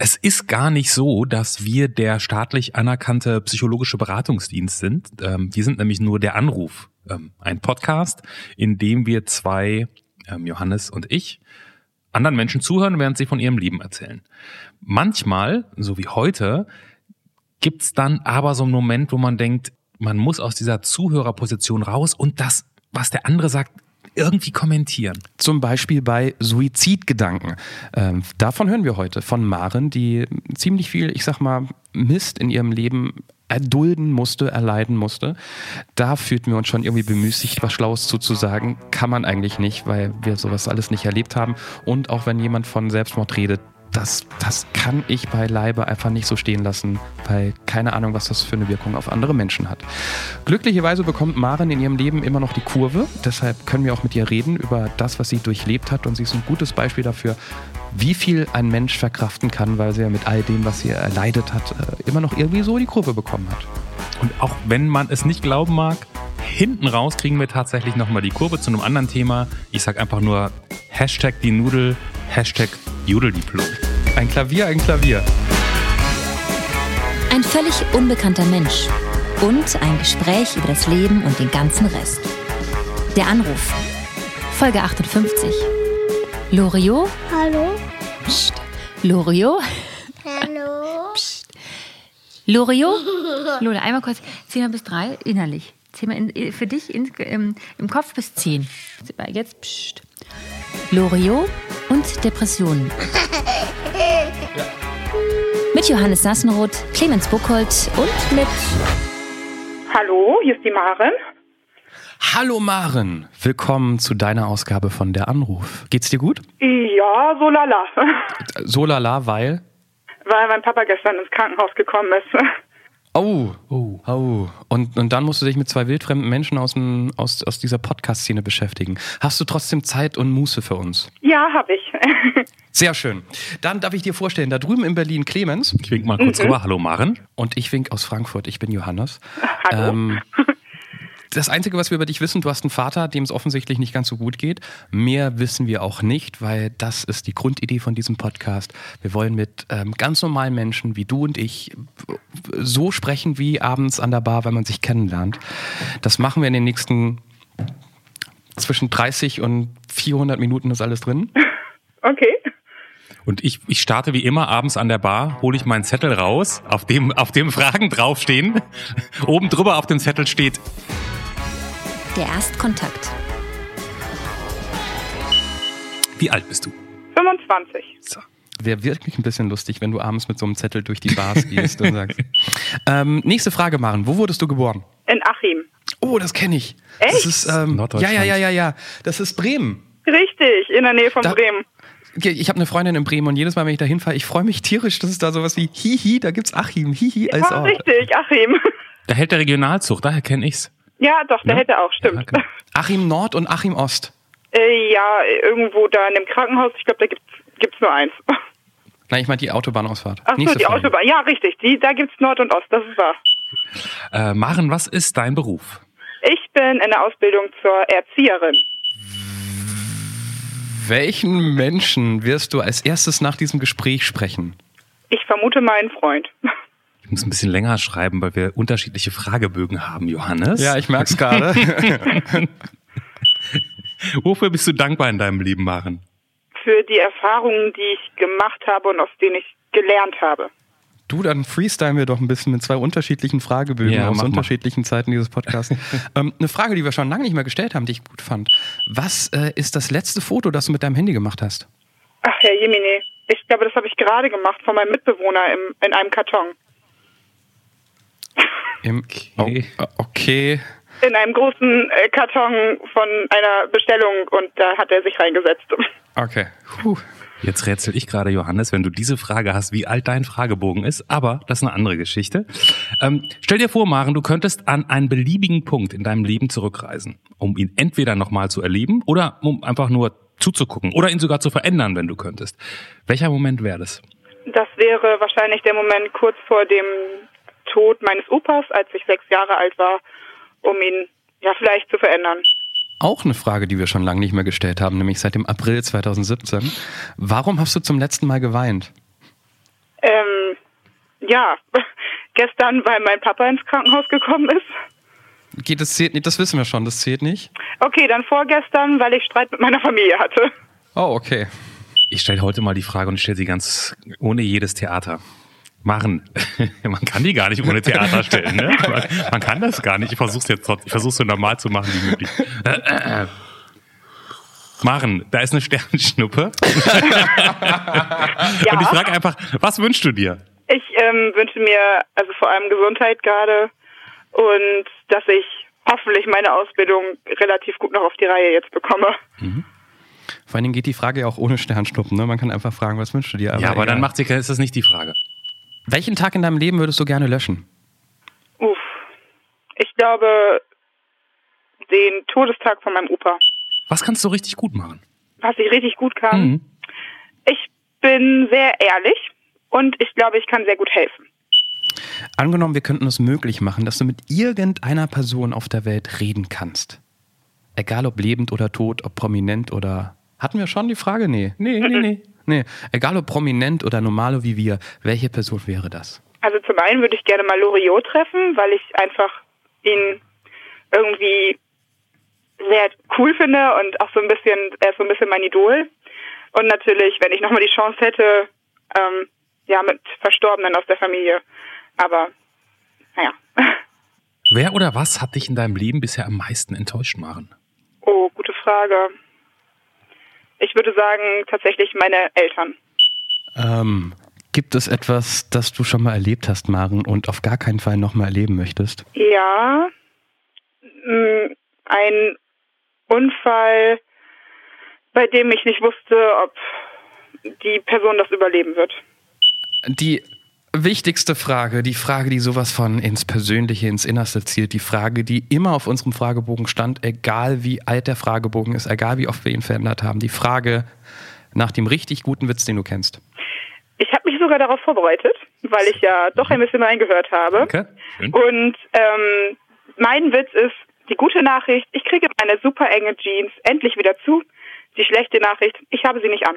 Es ist gar nicht so, dass wir der staatlich anerkannte psychologische Beratungsdienst sind. Ähm, wir sind nämlich nur der Anruf, ähm, ein Podcast, in dem wir zwei, ähm, Johannes und ich, anderen Menschen zuhören, während sie von ihrem Leben erzählen. Manchmal, so wie heute, gibt's dann aber so einen Moment, wo man denkt, man muss aus dieser Zuhörerposition raus und das, was der andere sagt, irgendwie kommentieren. Zum Beispiel bei Suizidgedanken. Ähm, davon hören wir heute von Maren, die ziemlich viel, ich sag mal, Mist in ihrem Leben erdulden musste, erleiden musste. Da fühlten wir uns schon irgendwie bemüßigt, was Schlaues zuzusagen. Kann man eigentlich nicht, weil wir sowas alles nicht erlebt haben. Und auch wenn jemand von Selbstmord redet, das, das kann ich beileibe einfach nicht so stehen lassen, weil keine Ahnung, was das für eine Wirkung auf andere Menschen hat. Glücklicherweise bekommt Maren in ihrem Leben immer noch die Kurve, deshalb können wir auch mit ihr reden über das, was sie durchlebt hat und sie ist ein gutes Beispiel dafür, wie viel ein Mensch verkraften kann, weil sie ja mit all dem, was sie erleidet hat, äh, immer noch irgendwie so die Kurve bekommen hat. Und auch wenn man es nicht glauben mag, hinten raus kriegen wir tatsächlich nochmal die Kurve zu einem anderen Thema. Ich sag einfach nur Hashtag die Nudel, Hashtag Judeldiplom. Ein Klavier, ein Klavier. Ein völlig unbekannter Mensch und ein Gespräch über das Leben und den ganzen Rest. Der Anruf. Folge 58. Loriot? Hallo? Psst. Loriot? Hallo? Psst. Loriot? Lola, einmal kurz. Zähl mal bis drei innerlich. Mal in, für dich in, im, im Kopf bis zehn. Jetzt psst. Loriot und Depressionen. Mit Johannes Sassenroth, Clemens Buchholz und mit Hallo, hier ist die Maren. Hallo Maren, willkommen zu deiner Ausgabe von Der Anruf. Geht's dir gut? Ja, so lala. So lala, weil? Weil mein Papa gestern ins Krankenhaus gekommen ist. Oh, oh, oh. Und, und dann musst du dich mit zwei wildfremden Menschen aus, dem, aus, aus dieser Podcast-Szene beschäftigen. Hast du trotzdem Zeit und Muße für uns? Ja, habe ich. Sehr schön. Dann darf ich dir vorstellen, da drüben in Berlin Clemens. Ich wink mal kurz rüber. Hallo Maren. Und ich wink aus Frankfurt. Ich bin Johannes. Hallo. Ähm, das Einzige, was wir über dich wissen, du hast einen Vater, dem es offensichtlich nicht ganz so gut geht. Mehr wissen wir auch nicht, weil das ist die Grundidee von diesem Podcast. Wir wollen mit ähm, ganz normalen Menschen wie du und ich so sprechen wie abends an der Bar, wenn man sich kennenlernt. Das machen wir in den nächsten zwischen 30 und 400 Minuten ist alles drin. Okay. Und ich, ich starte wie immer abends an der Bar, hole ich meinen Zettel raus, auf dem, auf dem Fragen draufstehen. Oben drüber auf dem Zettel steht, der Erstkontakt. wie alt bist du? 25. So. Wäre wirklich ein bisschen lustig, wenn du abends mit so einem Zettel durch die Bars gehst und sagst. Ähm, nächste Frage, Maren. Wo wurdest du geboren? In Achim. Oh, das kenne ich. Das Echt? ist, ähm, ja, Norddeutschland. ja, ja, ja, ja. Das ist Bremen. Richtig, in der Nähe von Da- Bremen. Ich habe eine Freundin in Bremen und jedes Mal, wenn ich da hinfahre, ich freue mich tierisch, dass es da sowas wie Hihi, da gibt's Achim, Hihi als Ja, Ort. richtig, Achim. Da hält der Regionalzug, daher kenne ich's. Ja, doch, der Ja? hätte auch, Ja, stimmt. genau. Achim Nord und Achim Ost. Äh, ja, irgendwo da in dem Krankenhaus, ich glaube, da gibt's, gibt's nur eins. Nein, ich meine die Autobahnausfahrt. Ach so, Nächste die Frage. Autobahn. Ja, richtig, die, da gibt's Nord und Ost, das ist wahr. Äh, Maren, was ist dein Beruf? Ich bin in der Ausbildung zur Erzieherin. Welchen Menschen wirst du als erstes nach diesem Gespräch sprechen? Ich vermute meinen Freund. Ich muss ein bisschen länger schreiben, weil wir unterschiedliche Fragebögen haben, Johannes. ich merk's gerade. Wofür bist du dankbar in deinem Leben, Maren? Für die Erfahrungen, die ich gemacht habe und aus denen ich gelernt habe. Du, dann freestylen wir doch ein bisschen mit zwei unterschiedlichen Fragebögen Ja, aus mach mal. unterschiedlichen Zeiten dieses Podcasts. ähm, eine Frage, die wir schon lange nicht mehr gestellt haben, die ich gut fand. Was äh, ist das letzte Foto, das du mit deinem Handy gemacht hast? Ach, Herr Jemine, ich glaube, das habe ich gerade gemacht von meinem Mitbewohner im, in einem Karton. Im, Okay. Oh, äh, okay. In einem großen äh, Karton von einer Bestellung und da hat er sich reingesetzt. Okay. Puh. Jetzt rätsel ich gerade, Johannes, wenn du diese Frage hast, wie alt dein Fragebogen ist, aber das ist eine andere Geschichte. Ähm, stell dir vor, Maren, du könntest an einen beliebigen Punkt in deinem Leben zurückreisen, um ihn entweder nochmal zu erleben oder um einfach nur zuzugucken oder ihn sogar zu verändern, wenn du könntest. Welcher Moment wäre das? Das wäre wahrscheinlich der Moment kurz vor dem Tod meines Opas, als ich sechs Jahre alt war, um ihn ja vielleicht zu verändern. Auch eine Frage, die wir schon lange nicht mehr gestellt haben, nämlich seit dem April 2017. Warum hast du zum letzten Mal geweint? Ähm, ja, gestern, weil mein Papa ins Krankenhaus gekommen ist. Geht, das zählt nicht, das wissen wir schon, das zählt nicht. Okay, dann vorgestern, weil ich Streit mit meiner Familie hatte. Oh, okay. Ich stelle heute mal die Frage und ich stelle sie ganz ohne jedes Theater. Machen. Man kann die gar nicht ohne Theater stellen, ne? Man, man kann das gar nicht. Ich versuch's jetzt trotzdem. Ich versuch's so normal zu machen wie möglich. Machen, da ist eine Sternschnuppe. Ja, Und ich frage einfach, was wünschst du dir? ich ähm, wünsche mir also vor allem Gesundheit gerade und dass ich hoffentlich meine Ausbildung relativ gut noch auf die Reihe jetzt bekomme. Vor allen Dingen geht die Frage ja auch ohne Sternschnuppen. Ne? Man kann einfach fragen, was wünschst du dir? ja, aber dann egal. macht sie, ist das nicht die Frage. Welchen Tag in deinem Leben würdest du gerne löschen? Uff. Ich glaube, den Todestag von meinem Opa. Was kannst du richtig gut machen? Was ich richtig gut kann. Mhm. Ich bin sehr ehrlich und ich glaube, ich kann sehr gut helfen. Angenommen, wir könnten es möglich machen, dass du mit irgendeiner Person auf der Welt reden kannst. Egal ob lebend oder tot, ob prominent oder. Hatten wir schon die Frage? Nee. Nee, nee, nee. Nee. Egal ob prominent oder normale wie wir, welche Person wäre das? Also zum einen würde ich gerne mal Loriot treffen, weil ich einfach ihn irgendwie sehr cool finde und auch so ein bisschen, er ist so ein bisschen mein Idol. Und natürlich, wenn ich nochmal die Chance hätte, ähm, ja, mit Verstorbenen aus der Familie. Aber, naja. Wer oder was hat dich in deinem Leben bisher am meisten enttäuscht, Maren? Oh, gute Frage. Ich würde sagen, tatsächlich meine Eltern. Ähm, gibt es etwas, das du schon mal erlebt hast, Maren, und auf gar keinen Fall nochmal erleben möchtest? Ja, mh, ein Unfall, bei dem ich nicht wusste, ob die Person das überleben wird. Die wichtigste Frage, die Frage, die sowas von ins Persönliche, ins Innerste zielt, die Frage, die immer auf unserem Fragebogen stand, egal wie alt der Fragebogen ist, egal wie oft wir ihn verändert haben, die Frage nach dem richtig guten Witz, den du kennst. Ich habe mich sogar darauf vorbereitet, weil ich ja doch ein bisschen reingehört habe. Schön. Und ähm, mein Witz ist, die gute Nachricht, ich kriege meine super enge Jeans endlich wieder zu. Die schlechte Nachricht, ich habe sie nicht an.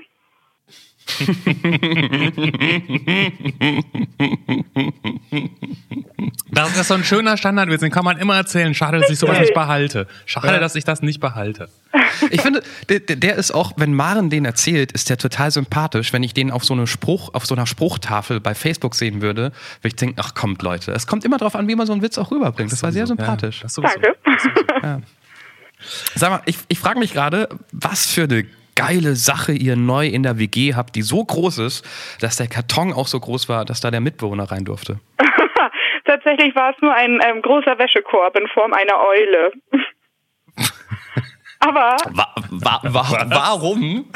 Das ist so ein schöner Standardwitz, den kann man immer erzählen. Schade, dass ich sowas nicht behalte. Schade, dass ich das nicht behalte. Ich finde, der, der- ist auch, wenn Maren den erzählt, ist der total sympathisch. Wenn ich den auf so eine Spruch, auf so einer Spruchtafel bei Facebook sehen würde, würde ich denken, ach kommt Leute, es kommt immer darauf an, wie man so einen Witz auch rüberbringt. Das war sehr sympathisch. Ja, das. Danke. Sag mal, ich, ich frage mich gerade, was für eine geile Sache ihr neu in der WG habt, die so groß ist, dass der Karton auch so groß war, dass da der Mitbewohner rein durfte. Tatsächlich war es nur ein ähm, großer Wäschekorb in Form einer Eule. Aber Wa wa wa warum?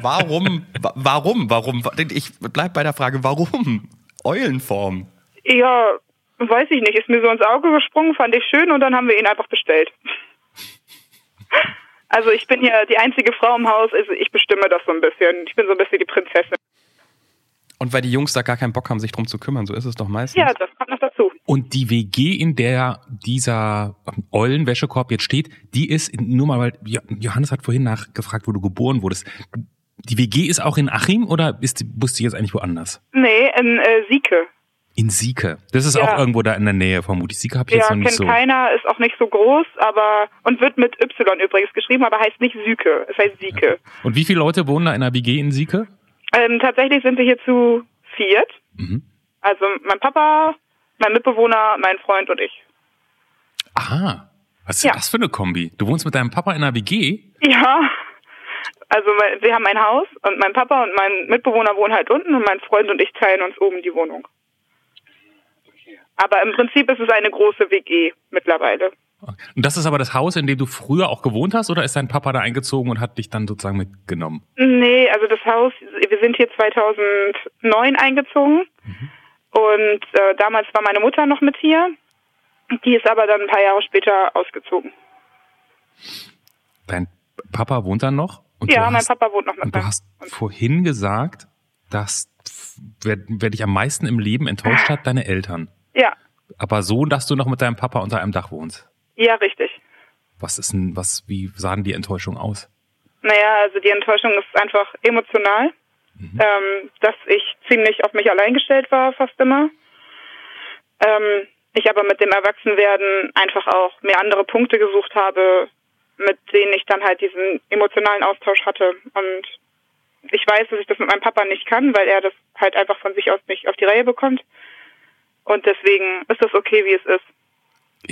warum? Wa warum? Warum? Ich bleib bei der Frage, warum? Eulenform. ja, weiß ich nicht, ist mir so ins Auge gesprungen, fand ich schön und dann haben wir ihn einfach bestellt. Also ich bin hier die einzige Frau im Haus, also ich bestimme das so ein bisschen. Ich bin so ein bisschen die Prinzessin. Und weil die Jungs da gar keinen Bock haben, sich drum zu kümmern, so ist es doch meistens. Ja, das kommt noch dazu. Und die WG, in der dieser Eulenwäschekorb jetzt steht, die ist, nur mal, weil Jo- Johannes hat vorhin nachgefragt, wo du geboren wurdest. Die WG ist auch in Achim oder ist, bist du jetzt eigentlich woanders? Nee, in äh, Sieke. In Sieke. Das ist Ja. auch irgendwo da in der Nähe, vermutlich. Sieke habe ich Ja, jetzt noch kennt nicht so. keiner, ist auch nicht so groß, aber und wird mit Y übrigens geschrieben, aber heißt nicht Süke, es heißt Sieke. Und wie viele Leute wohnen da in der WG in Sieke? Ähm, tatsächlich sind wir hier zu viert. Mhm. Also mein Papa, mein Mitbewohner, mein Freund und ich. Aha. Was ist Ja. das für eine Kombi? Du wohnst mit deinem Papa in einer WG? Ja. Also wir haben ein Haus und mein Papa und mein Mitbewohner wohnen halt unten und mein Freund und ich teilen uns oben die Wohnung. Aber im Prinzip ist es eine große WG mittlerweile. Und das ist aber das Haus, in dem du früher auch gewohnt hast, oder ist dein Papa da eingezogen und hat dich dann sozusagen mitgenommen? Nee, also das Haus, wir sind hier 2009 eingezogen und äh, damals war meine Mutter noch mit hier. Die ist aber dann ein paar Jahre später ausgezogen. Dein Papa wohnt dann noch? Und ja, mein hast, Papa wohnt noch mit Und du hast vorhin gesagt, dass wer, wer dich am meisten im Leben enttäuscht hat, deine Eltern. Ja, Aber so, dass du noch mit deinem Papa unter einem Dach wohnst. ja, richtig. Was ist denn, was, wie sah denn die Enttäuschung aus? Naja, also die Enttäuschung ist einfach emotional. ähm, dass ich ziemlich auf mich allein gestellt war, fast immer. Ähm, ich aber mit dem Erwachsenwerden einfach auch mehr andere Punkte gesucht habe, mit denen ich dann halt diesen emotionalen Austausch hatte. Und ich weiß, dass ich das mit meinem Papa nicht kann, weil er das halt einfach von sich aus nicht auf die Reihe bekommt. Und deswegen ist das okay, wie es ist.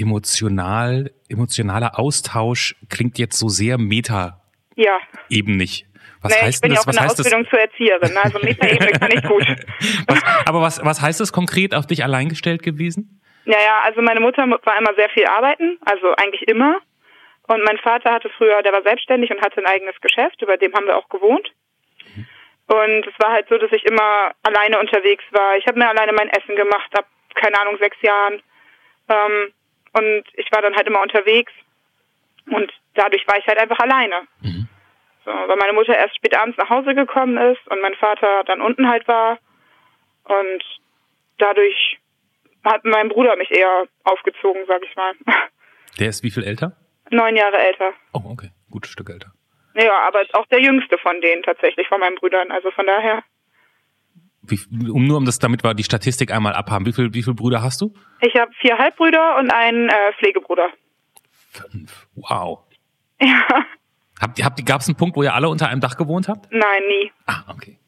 Emotional, emotionaler Austausch klingt jetzt so sehr meta Ja. eben nicht. Was Nee, heißt ich bin denn ja das? auch in Was der heißt das? Ausbildung zur Erzieherin, ne? also Metaebene kann ich gut. Was, aber was, was heißt das konkret auf dich alleingestellt gewesen? Ja, ja, also meine Mutter war immer sehr viel arbeiten, also eigentlich immer. Und mein Vater hatte früher, der war selbstständig und hatte ein eigenes Geschäft, über dem haben wir auch gewohnt. Und es war halt so, dass ich immer alleine unterwegs war. Ich habe mir alleine mein Essen gemacht, ab, keine Ahnung, sechs Jahren. Ähm, und ich war dann halt immer unterwegs. Und dadurch war ich halt einfach alleine. So, weil meine Mutter erst spät abends nach Hause gekommen ist und mein Vater dann unten halt war. Und dadurch hat mein Bruder mich eher aufgezogen, sag ich mal. Der ist wie viel älter? Neun Jahre älter. Oh, okay. Gutes Stück älter. Ja, aber auch der jüngste von denen tatsächlich, von meinen Brüdern. Also von daher. Wie, um nur um das, damit wir die Statistik einmal abhaben. Wie viel, wie viele Brüder hast du? Ich habe vier Halbbrüder und einen äh, Pflegebruder. Fünf. Wow. Ja, Habt, ihr- habt, gab es einen Punkt, wo ihr alle unter einem Dach gewohnt habt? nein, nie. Ah, okay.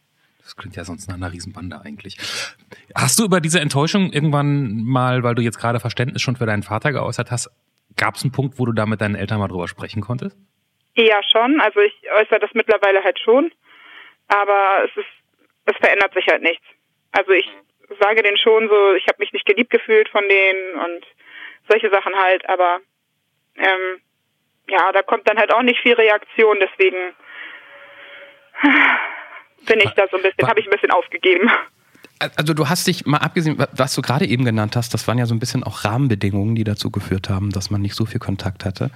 Das klingt ja sonst nach einer Riesenbande eigentlich. Hast du über diese Enttäuschung irgendwann mal, weil du jetzt gerade Verständnis schon für deinen Vater geäußert hast, gab es einen Punkt, wo du da mit deinen Eltern mal drüber sprechen konntest? Ja, schon. Also ich äußere das mittlerweile halt schon. Aber es ist, es verändert sich halt nichts. Also ich sage denen schon so, ich habe mich nicht geliebt gefühlt von denen und solche Sachen halt, aber ähm, ja, da kommt dann halt auch nicht viel Reaktion, deswegen bin ich da so ein bisschen, habe ich ein bisschen aufgegeben. Also du hast dich mal abgesehen, was du gerade eben genannt hast, das waren ja so ein bisschen auch Rahmenbedingungen, die dazu geführt haben, dass man nicht so viel Kontakt hatte.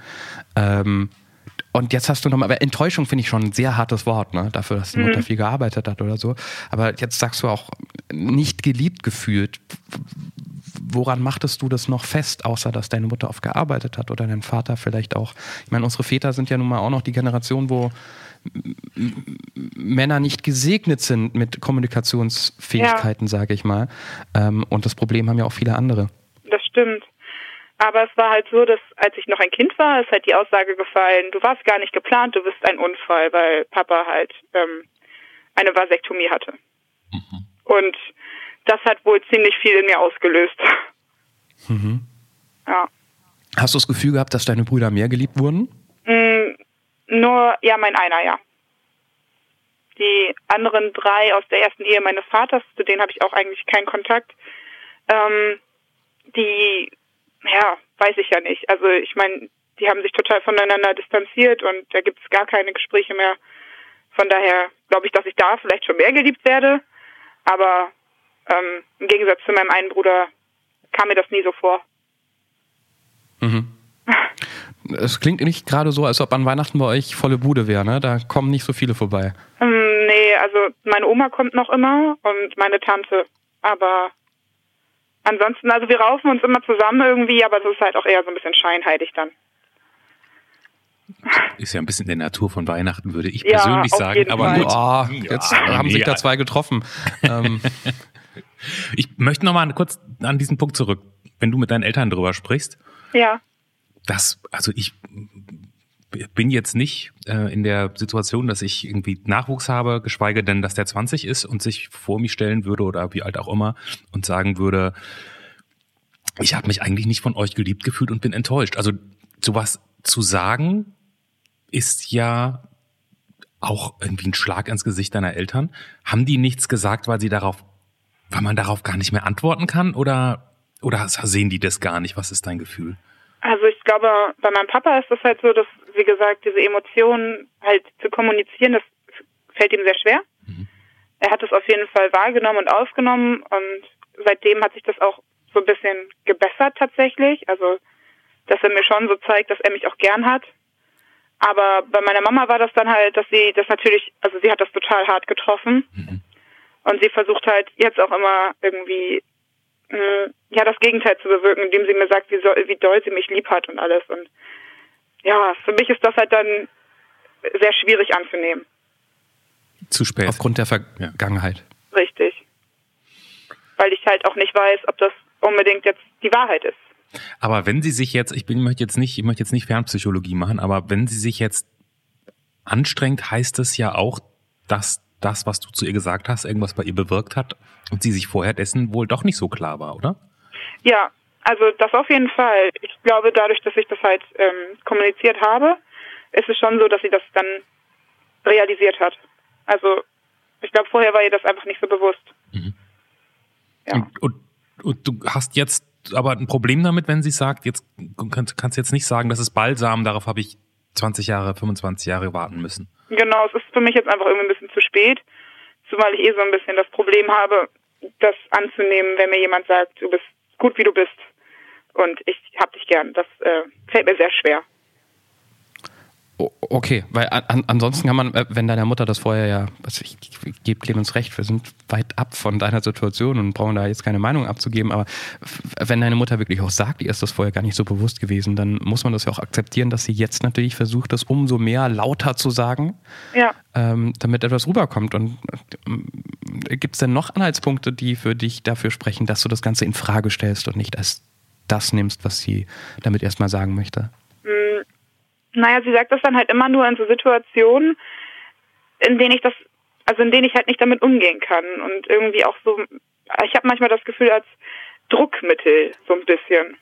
Ähm, und jetzt hast du nochmal, aber Enttäuschung finde ich schon ein sehr hartes Wort, ne? Dafür, dass die Mutter viel gearbeitet hat oder so. Aber jetzt sagst du auch nicht geliebt gefühlt. Woran machtest du das noch fest, außer dass deine Mutter oft gearbeitet hat oder dein Vater vielleicht auch? Ich meine, unsere Väter sind ja nun mal auch noch die Generation, wo Männer nicht gesegnet sind mit Kommunikationsfähigkeiten, sage ich mal. Ähm, und das Problem haben ja auch viele andere. Das stimmt. Aber es war halt so, dass als ich noch ein Kind war, ist halt die Aussage gefallen, du warst gar nicht geplant, du bist ein Unfall, weil Papa halt ähm, eine Vasektomie hatte. Und das hat wohl ziemlich viel in mir ausgelöst. Ja. Hast du das Gefühl gehabt, dass deine Brüder mehr geliebt wurden? Mm, Nur, ja, mein einer, ja. Die anderen drei aus der ersten Ehe meines Vaters, zu denen habe ich auch eigentlich keinen Kontakt. Ähm, die, ja, weiß ich ja nicht. Also ich meine, die haben sich total voneinander distanziert und da gibt es gar keine Gespräche mehr. Von daher glaube ich, dass ich da vielleicht schon mehr geliebt werde. Aber ähm, im Gegensatz zu meinem einen Bruder kam mir das nie so vor. Es klingt nicht gerade so, als ob an Weihnachten bei euch volle Bude wäre, ne? Da kommen nicht so viele vorbei. Ähm, nee, also meine Oma kommt noch immer und meine Tante. Aber ansonsten, also wir raufen uns immer zusammen irgendwie, aber das ist halt auch eher so ein bisschen scheinheilig dann. Ist ja ein bisschen in der Natur von Weihnachten, würde ich Ja, persönlich sagen. Aber gut. Oh, jetzt Ja, haben sich nee, da zwei getroffen. ähm, Ich möchte noch mal kurz an diesen Punkt zurück. Wenn du mit deinen Eltern drüber sprichst, Ja, das, also ich bin jetzt nicht äh, in der Situation, dass ich irgendwie Nachwuchs habe, geschweige denn, dass der 20 ist und sich vor mich stellen würde oder wie alt auch immer und sagen würde, ich habe mich eigentlich nicht von euch geliebt gefühlt und bin enttäuscht. Also sowas zu sagen ist ja auch irgendwie ein Schlag ins Gesicht deiner Eltern. Haben die nichts gesagt, weil sie darauf, weil man darauf gar nicht mehr antworten kann oder oder sehen die das gar nicht? Was ist dein Gefühl? also ich glaube, bei meinem Papa ist es halt so, dass, wie gesagt, diese Emotionen halt zu kommunizieren, das fällt ihm sehr schwer. Er hat es auf jeden Fall wahrgenommen und aufgenommen und seitdem hat sich das auch so ein bisschen gebessert tatsächlich. Also, dass er mir schon so zeigt, dass er mich auch gern hat. Aber bei meiner Mama war das dann halt, dass sie das natürlich, also sie hat das total hart getroffen. Und sie versucht halt jetzt auch immer irgendwie mh, ja das Gegenteil zu bewirken, indem sie mir sagt, wie, soll, wie doll sie mich lieb hat und alles. Und ja, für mich ist das halt dann sehr schwierig anzunehmen. Zu spät. Aufgrund der Vergangenheit. Richtig. Weil ich halt auch nicht weiß, ob das unbedingt jetzt die Wahrheit ist. Aber wenn Sie sich jetzt, ich bin, ich möchte jetzt nicht, ich möchte jetzt nicht Fernpsychologie machen, aber wenn sie sich jetzt anstrengt, heißt es ja auch, dass das, was du zu ihr gesagt hast, irgendwas bei ihr bewirkt hat und sie sich vorher dessen wohl doch nicht so klar war, oder? Ja, also das auf jeden Fall. Ich glaube, dadurch, dass ich das halt ähm, kommuniziert habe, ist es schon so, dass sie das dann realisiert hat. Also ich glaube, vorher war ihr das einfach nicht so bewusst. Ja. Und, und, und du hast jetzt aber ein Problem damit, wenn sie sagt, jetzt kannst, kannst jetzt nicht sagen, das ist Balsam, darauf habe ich 20 Jahre, 25 Jahre warten müssen. Genau, es ist für mich jetzt einfach irgendwie ein bisschen zu spät, zumal ich eh so ein bisschen das Problem habe, das anzunehmen, wenn mir jemand sagt, du bist gut wie du bist und ich hab dich gern. Das äh, fällt mir sehr schwer. Okay, weil an, ansonsten kann man, äh, wenn deiner Mutter das vorher ja, also ich, ich gebe Clemens recht, wir sind weit ab von deiner Situation und brauchen da jetzt keine Meinung abzugeben, aber wenn deine Mutter wirklich auch sagt, ihr ist das vorher gar nicht so bewusst gewesen, dann muss man das ja auch akzeptieren, dass sie jetzt natürlich versucht, das umso mehr lauter zu sagen, Ja. ähm, damit etwas rüberkommt. Und ähm, gibt es denn noch Anhaltspunkte, die für dich dafür sprechen, dass du das Ganze in Frage stellst und nicht als das nimmst, was sie damit erstmal sagen möchte? Naja, sie sagt das dann halt immer nur in so Situationen, in denen ich das, also in denen ich halt nicht damit umgehen kann und irgendwie auch so, ich habe manchmal das Gefühl als Druckmittel so ein bisschen.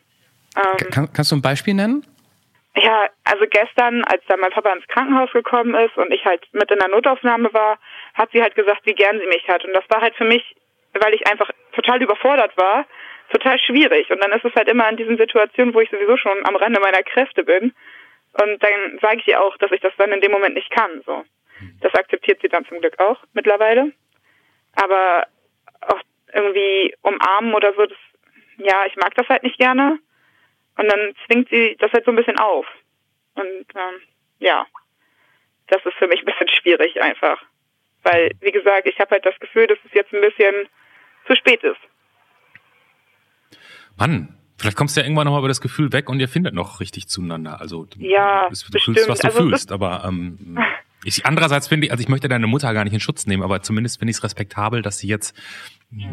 Ähm, Kann, kannst du ein Beispiel nennen? ja, also gestern, als dann mein Papa ins Krankenhaus gekommen ist und ich halt mit in der Notaufnahme war, hat sie halt gesagt, wie gern sie mich hat. Und das war halt für mich, weil ich einfach total überfordert war, total schwierig. Und dann ist es halt immer in diesen Situationen, wo ich sowieso schon am Rande meiner Kräfte bin. Und dann sage ich ihr auch, dass ich das dann in dem Moment nicht kann. So, das akzeptiert sie dann zum Glück auch mittlerweile. Aber auch irgendwie umarmen oder so, das, ja, ich mag das halt nicht gerne. Und dann zwingt sie das halt so ein bisschen auf. Und ähm, ja, das ist für mich ein bisschen schwierig einfach. Weil, wie gesagt, ich habe halt das Gefühl, dass es jetzt ein bisschen zu spät ist. Mann, vielleicht kommst du ja irgendwann nochmal über das Gefühl weg und ihr findet noch richtig zueinander. Also du, Ja, du fühlst, bestimmt. was du Also, fühlst, aber ähm, ich, andererseits finde ich, also ich möchte deine Mutter gar nicht in Schutz nehmen, aber zumindest finde ich es respektabel, dass sie jetzt,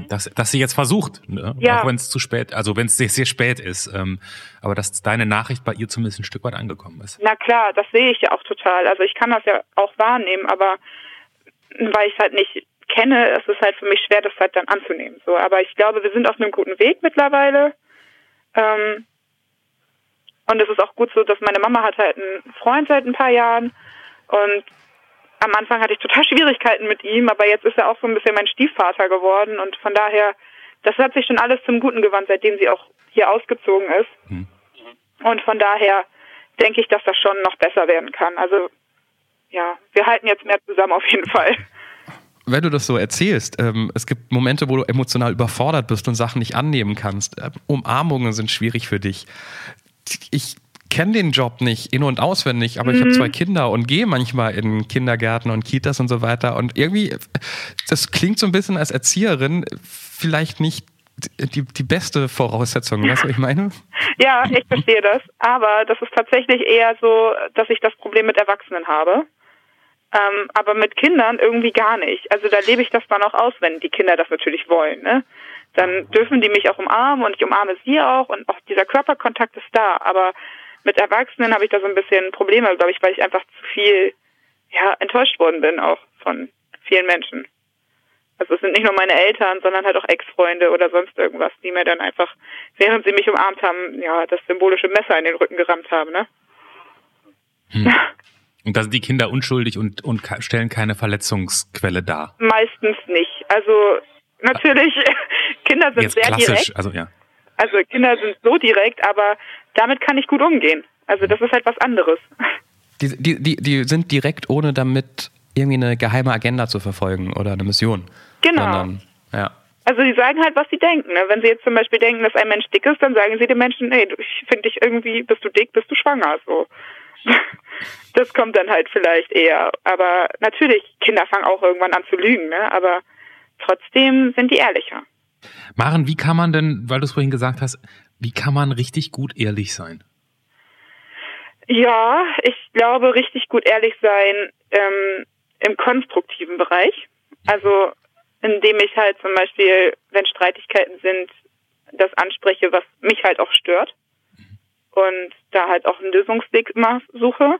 dass, dass sie jetzt versucht, ne? Ja. auch wenn es zu spät, also wenn es sehr, sehr spät ist, ähm, aber dass deine Nachricht bei ihr zumindest ein Stück weit angekommen ist. Na klar, das sehe ich ja auch total. Also ich kann das ja auch wahrnehmen, aber weil ich halt nicht kenne, ist es halt für mich schwer, das halt dann anzunehmen. So, aber ich glaube, wir sind auf einem guten Weg mittlerweile. Ähm, und es ist auch gut so, dass meine Mama hat halt einen Freund seit ein paar Jahren und am Anfang hatte ich total Schwierigkeiten mit ihm, aber jetzt ist er auch so ein bisschen mein Stiefvater geworden und von daher, das hat sich schon alles zum Guten gewandt, seitdem sie auch hier ausgezogen ist. Hm. Und von daher denke ich, dass das schon noch besser werden kann. Also ja, wir halten jetzt mehr zusammen auf jeden Fall. Wenn du das so erzählst, ähm, es gibt Momente, wo du emotional überfordert bist und Sachen nicht annehmen kannst. Ähm, Umarmungen sind schwierig für dich. Ich kenne den Job nicht in- und auswendig, aber ich habe zwei Kinder und gehe manchmal in Kindergärten und Kitas und so weiter. Und irgendwie, das klingt so ein bisschen als Erzieherin vielleicht nicht die, die beste Voraussetzung. Weißt du, was ich meine? Ja, ich verstehe das. Aber das ist tatsächlich eher so, dass ich das Problem mit Erwachsenen habe. Ähm, aber mit Kindern irgendwie gar nicht. Also da lebe ich das dann auch aus, wenn die Kinder das natürlich wollen. Ne? Dann dürfen die mich auch umarmen und ich umarme sie auch und auch dieser Körperkontakt ist da. Aber mit Erwachsenen habe ich da so ein bisschen Probleme, glaube ich, weil ich einfach zu viel ja, enttäuscht worden bin auch von vielen Menschen. Also es sind nicht nur meine Eltern, sondern halt auch Ex-Freunde oder sonst irgendwas, die mir dann einfach, während sie mich umarmt haben, ja, das symbolische Messer in den Rücken gerammt haben, ne? Und da sind die Kinder unschuldig und, und stellen keine Verletzungsquelle dar. Meistens nicht. Also natürlich, Kinder sind Jetzt sehr klassisch, direkt. also ja. Also Kinder sind so direkt, aber damit kann ich gut umgehen. Also das ist halt was anderes. Die, die, die, die sind direkt, ohne damit irgendwie eine geheime Agenda zu verfolgen oder eine Mission. Genau. Sondern, ja. Also die sagen halt, was sie denken. Ne? Wenn sie jetzt zum Beispiel denken, dass ein Mensch dick ist, dann sagen sie dem Menschen, nee, du- ich finde dich irgendwie, bist du dick, bist du schwanger. So. Das kommt dann halt vielleicht eher. Aber natürlich, Kinder fangen auch irgendwann an zu lügen, ne? Aber trotzdem sind die ehrlicher. Maren, wie kann man denn, weil du es vorhin gesagt hast, wie kann man richtig gut ehrlich sein? Ja, ich glaube, richtig gut ehrlich sein ähm, im konstruktiven Bereich. Also indem ich halt zum Beispiel, wenn Streitigkeiten sind, das anspreche, was mich halt auch stört. Und da halt auch einen Lösungsweg suche.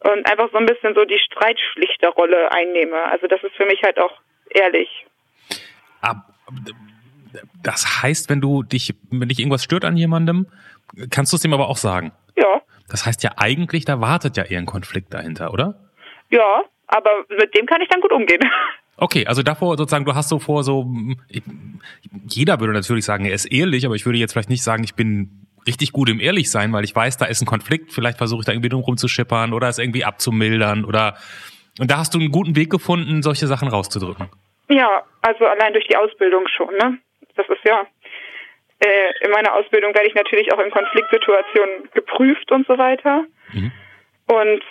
Und einfach so ein bisschen so die Streitschlichterrolle einnehme. Also das ist für mich halt auch ehrlich. Ab, das heißt, wenn du dich, wenn dich irgendwas stört an jemandem, kannst du es ihm aber auch sagen. Ja, Das heißt ja eigentlich, da wartet ja eher ein Konflikt dahinter, oder? ja, aber mit dem kann ich dann gut umgehen. Okay, also davor sozusagen, du hast so vor, so jeder würde natürlich sagen, er ist ehrlich, aber ich würde jetzt vielleicht nicht sagen, ich bin richtig gut im Ehrlichsein, weil ich weiß, da ist ein Konflikt, vielleicht versuche ich da irgendwie drum rumzuschippern oder es irgendwie abzumildern oder und da hast du einen guten Weg gefunden, solche Sachen rauszudrücken. Ja, also allein durch die Ausbildung schon, ne? Das ist ja, äh, in meiner Ausbildung werde ich natürlich auch in Konfliktsituationen geprüft und so weiter. Mhm. Und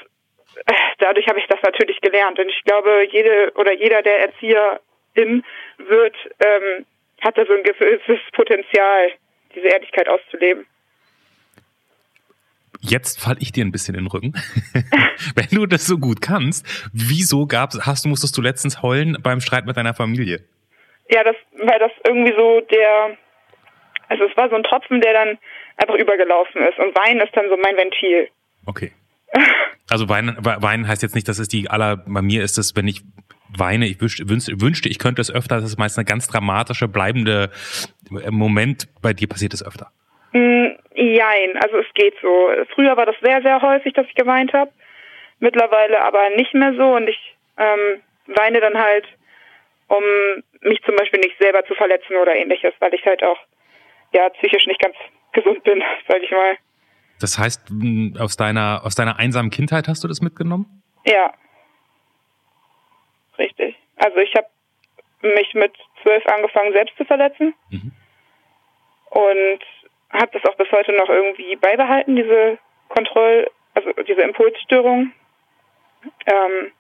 äh, dadurch habe ich das natürlich gelernt. Und ich glaube, jede oder jeder der Erzieherin wird, ähm, hat da so ein gewisses Potenzial, diese Ehrlichkeit auszuleben. Jetzt fall ich dir ein bisschen in den Rücken. Wenn du das so gut kannst, wieso gab's, hast du, musstest du letztens heulen beim Streit mit deiner Familie? Ja, das, weil das irgendwie so der, also es war so ein Tropfen, der dann einfach übergelaufen ist. Und Wein ist dann so mein Ventil. Okay. Also weinen, weinen heißt jetzt nicht, dass es die aller, bei mir ist es, wenn ich weine, ich wünschte, wünschte, wünschte ich könnte es öfter, das ist meist eine ganz dramatische, bleibende äh, Moment, bei dir passiert es öfter. Mm, Jein, also es geht so. Früher war das sehr, sehr häufig, dass ich geweint habe. Mittlerweile aber nicht mehr so und ich ähm, weine dann halt, um mich zum Beispiel nicht selber zu verletzen oder ähnliches, weil ich halt auch ja psychisch nicht ganz gesund bin, sag ich mal. Das heißt, aus deiner, aus deiner einsamen Kindheit hast du das mitgenommen? Ja. Richtig. Also ich habe mich mit zwölf angefangen, selbst zu verletzen. Mhm. Und habe das auch bis heute noch irgendwie beibehalten, diese Kontroll-, also diese Impulsstörung. Ähm,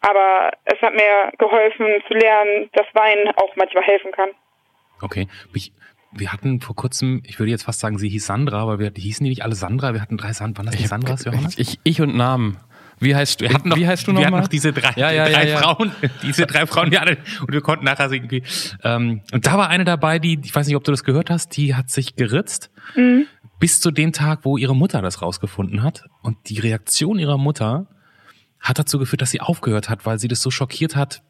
aber es hat mir geholfen zu lernen, dass Wein auch manchmal helfen kann. Okay. Ich, wir hatten vor kurzem, ich würde jetzt fast sagen, sie hieß Sandra, aber wir die hießen die nicht alle Sandra. Wir hatten drei Sandra. Waren das die Sandras, Johannes? Ich, ich und Namen. Wie heißt, Wir hatten noch, wie heißt du wir hatten nochmal? noch diese drei, Ja, ja, drei ja, ja. Frauen, diese drei Frauen, die alle, und wir konnten nachher irgendwie, ähm, und da war eine dabei, die, ich weiß nicht, ob du das gehört hast, die hat sich geritzt, bis zu dem Tag, wo ihre Mutter das rausgefunden hat. Und die Reaktion ihrer Mutter hat dazu geführt, dass sie aufgehört hat, weil sie das so schockiert hat,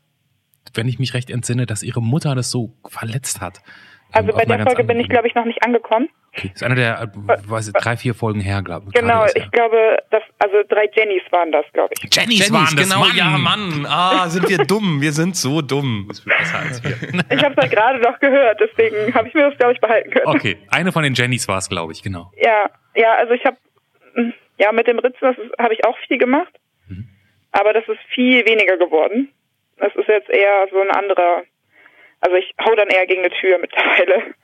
wenn ich mich recht entsinne, dass ihre Mutter das so verletzt hat. Also bei der Folge bin ich, glaube ich, noch nicht angekommen. Okay. Ist einer der, äh, weiß ich, drei, vier Folgen her, glaube ich. Genau, ich glaube, das, also drei Jennys waren das, glaube ich. Jennys, Jennys, waren das, genau, Mann. ja, Mann. Ah, sind wir dumm. Wir sind so dumm. Besser als wir. Ich habe es halt gerade noch gehört, deswegen habe ich mir das, glaube ich, behalten können. Okay, eine von den Jennys war es, glaube ich, genau. Ja, ja, also ich habe, ja, mit dem Ritzen, das habe ich auch viel gemacht. Aber das ist viel weniger geworden. Das ist jetzt eher so ein anderer, also ich hau dann eher gegen eine Tür mittlerweile.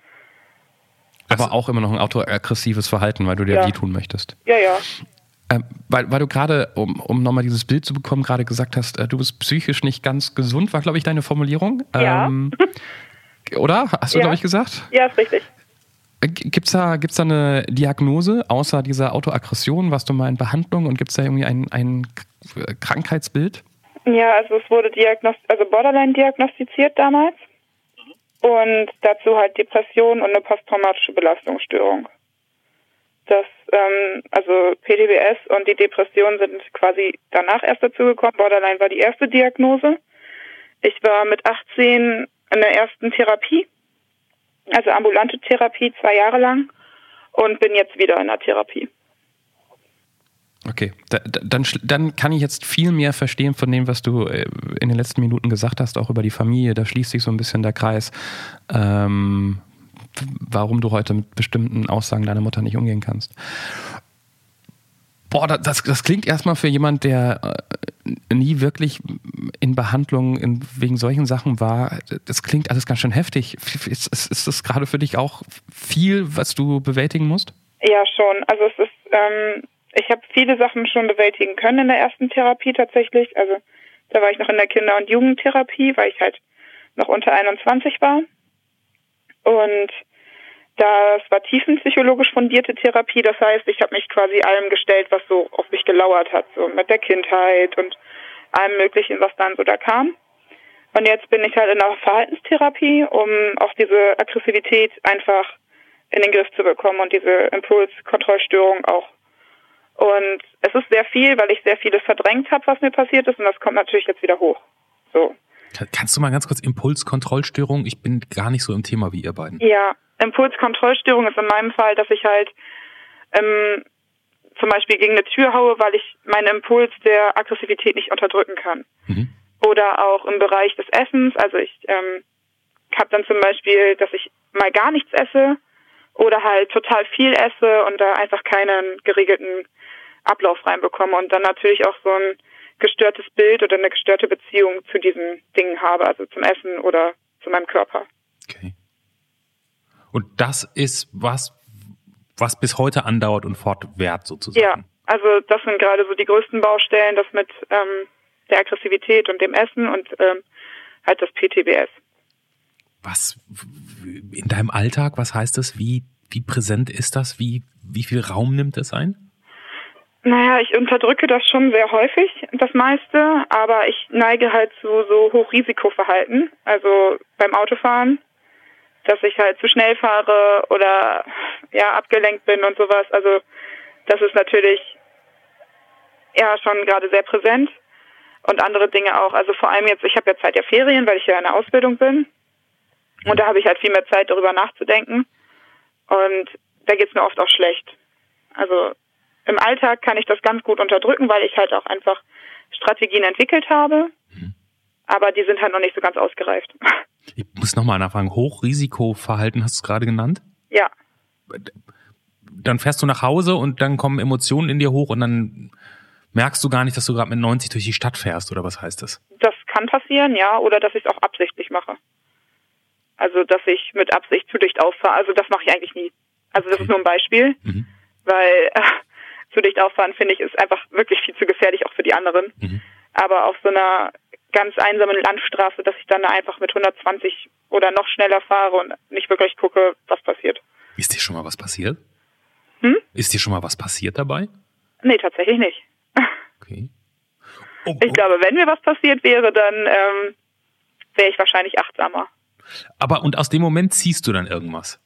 Aber auch immer noch ein autoaggressives Verhalten, weil du dir Ja. wehtun möchtest. Ja, ja. Ähm, weil, weil du gerade, um, um nochmal dieses Bild zu bekommen, gerade gesagt hast, äh, du bist psychisch nicht ganz gesund, war, glaube ich, deine Formulierung. Ja. Ähm, oder? Hast du, Ja. glaube ich, gesagt? Ja, ist richtig. Äh, Gibt's da, gibt's da eine Diagnose außer dieser Autoaggression? Warst du mal in Behandlung und gibt's da irgendwie ein, ein Krankheitsbild? Ja, also es wurde diagnost also Borderline diagnostiziert damals. Und dazu halt Depression und eine posttraumatische Belastungsstörung. Das, ähm, also PTBS und die Depression sind quasi danach erst dazugekommen. Borderline war die erste Diagnose. Ich war mit 18 in der ersten Therapie, also ambulante Therapie, zwei Jahre lang und bin jetzt wieder in der Therapie. Okay, da, da, dann, dann kann ich jetzt viel mehr verstehen von dem, was du äh, in den letzten Minuten gesagt hast, auch über die Familie. Da schließt sich so ein bisschen der Kreis, ähm, warum du heute mit bestimmten Aussagen deiner Mutter nicht umgehen kannst. Boah, da- das, das klingt erstmal für jemand, der äh, nie wirklich in Behandlung in, wegen solchen Sachen war. Das klingt alles ganz schön heftig. Ist, ist, ist das gerade für dich auch viel, was du bewältigen musst? Ja, schon. Also es ist, ähm, ich habe viele Sachen schon bewältigen können in der ersten Therapie tatsächlich. Also da war ich noch in der Kinder- und Jugendtherapie, weil ich halt noch unter 21 war. Und das war tiefenpsychologisch fundierte Therapie. Das heißt, ich habe mich quasi allem gestellt, was so auf mich gelauert hat, so mit der Kindheit und allem Möglichen, was dann so da kam. Und jetzt bin ich halt in der Verhaltenstherapie, um auch diese Aggressivität einfach in den Griff zu bekommen und diese Impulskontrollstörung auch. Und es ist sehr viel, weil ich sehr vieles verdrängt habe, was mir passiert ist, und das kommt natürlich jetzt wieder hoch. So. Kannst du mal ganz kurz Impulskontrollstörung? Ich bin gar nicht so im Thema wie ihr beiden. Ja, Impulskontrollstörung ist in meinem Fall, dass ich halt ähm, zum Beispiel gegen eine Tür haue, weil ich meinen Impuls der Aggressivität nicht unterdrücken kann. Mhm. Oder auch im Bereich des Essens. Also ich ähm, habe dann zum Beispiel, dass ich mal gar nichts esse oder halt total viel esse und da einfach keinen geregelten Ablauf reinbekomme und dann natürlich auch so ein gestörtes Bild oder eine gestörte Beziehung zu diesen Dingen habe, also zum Essen oder zu meinem Körper. Okay. Und das ist was, was bis heute andauert und fortwährt sozusagen. Ja, also das sind gerade so die größten Baustellen, das mit ähm, der Aggressivität und dem Essen und ähm, halt das PTBS. Was in deinem Alltag, was heißt das? Wie, wie präsent ist das? Wie, wie viel Raum nimmt es ein? Naja, ich unterdrücke das schon sehr häufig, das meiste, aber ich neige halt zu so Hochrisikoverhalten. Also beim Autofahren, dass ich halt zu schnell fahre oder ja abgelenkt bin und sowas. Also das ist natürlich ja schon gerade sehr präsent und andere Dinge auch. Also vor allem jetzt, ich habe ja Zeit der Ferien, weil ich ja in der Ausbildung bin und da habe ich halt viel mehr Zeit darüber nachzudenken und da geht's mir oft auch schlecht. Also im Alltag kann ich das ganz gut unterdrücken, weil ich halt auch einfach Strategien entwickelt habe. Aber die sind halt noch nicht so ganz ausgereift. Ich muss nochmal nachfragen. Hochrisikoverhalten hast du es gerade genannt? Ja. Dann fährst du nach Hause und dann kommen Emotionen in dir hoch und dann merkst du gar nicht, dass du gerade mit 90 durch die Stadt fährst oder was heißt das? Das kann passieren, ja, oder dass ich es auch absichtlich mache. Also, dass ich mit Absicht zu dicht auffahre. Also, das mache ich eigentlich nie. Also, das Okay. ist nur ein Beispiel, Mhm. weil äh, zu dicht auffahren, finde ich, ist einfach wirklich viel zu gefährlich, auch für die anderen. Mhm. Aber auf so einer ganz einsamen Landstraße, dass ich dann da einfach mit 120 oder noch schneller fahre und nicht wirklich gucke, was passiert. Ist dir schon mal was passiert? Hm? Ist dir schon mal was passiert dabei? Nee, tatsächlich nicht. Okay. Oh, Ich glaube, wenn mir was passiert wäre, dann ähm, wäre ich wahrscheinlich achtsamer. Aber und aus dem Moment ziehst du dann irgendwas?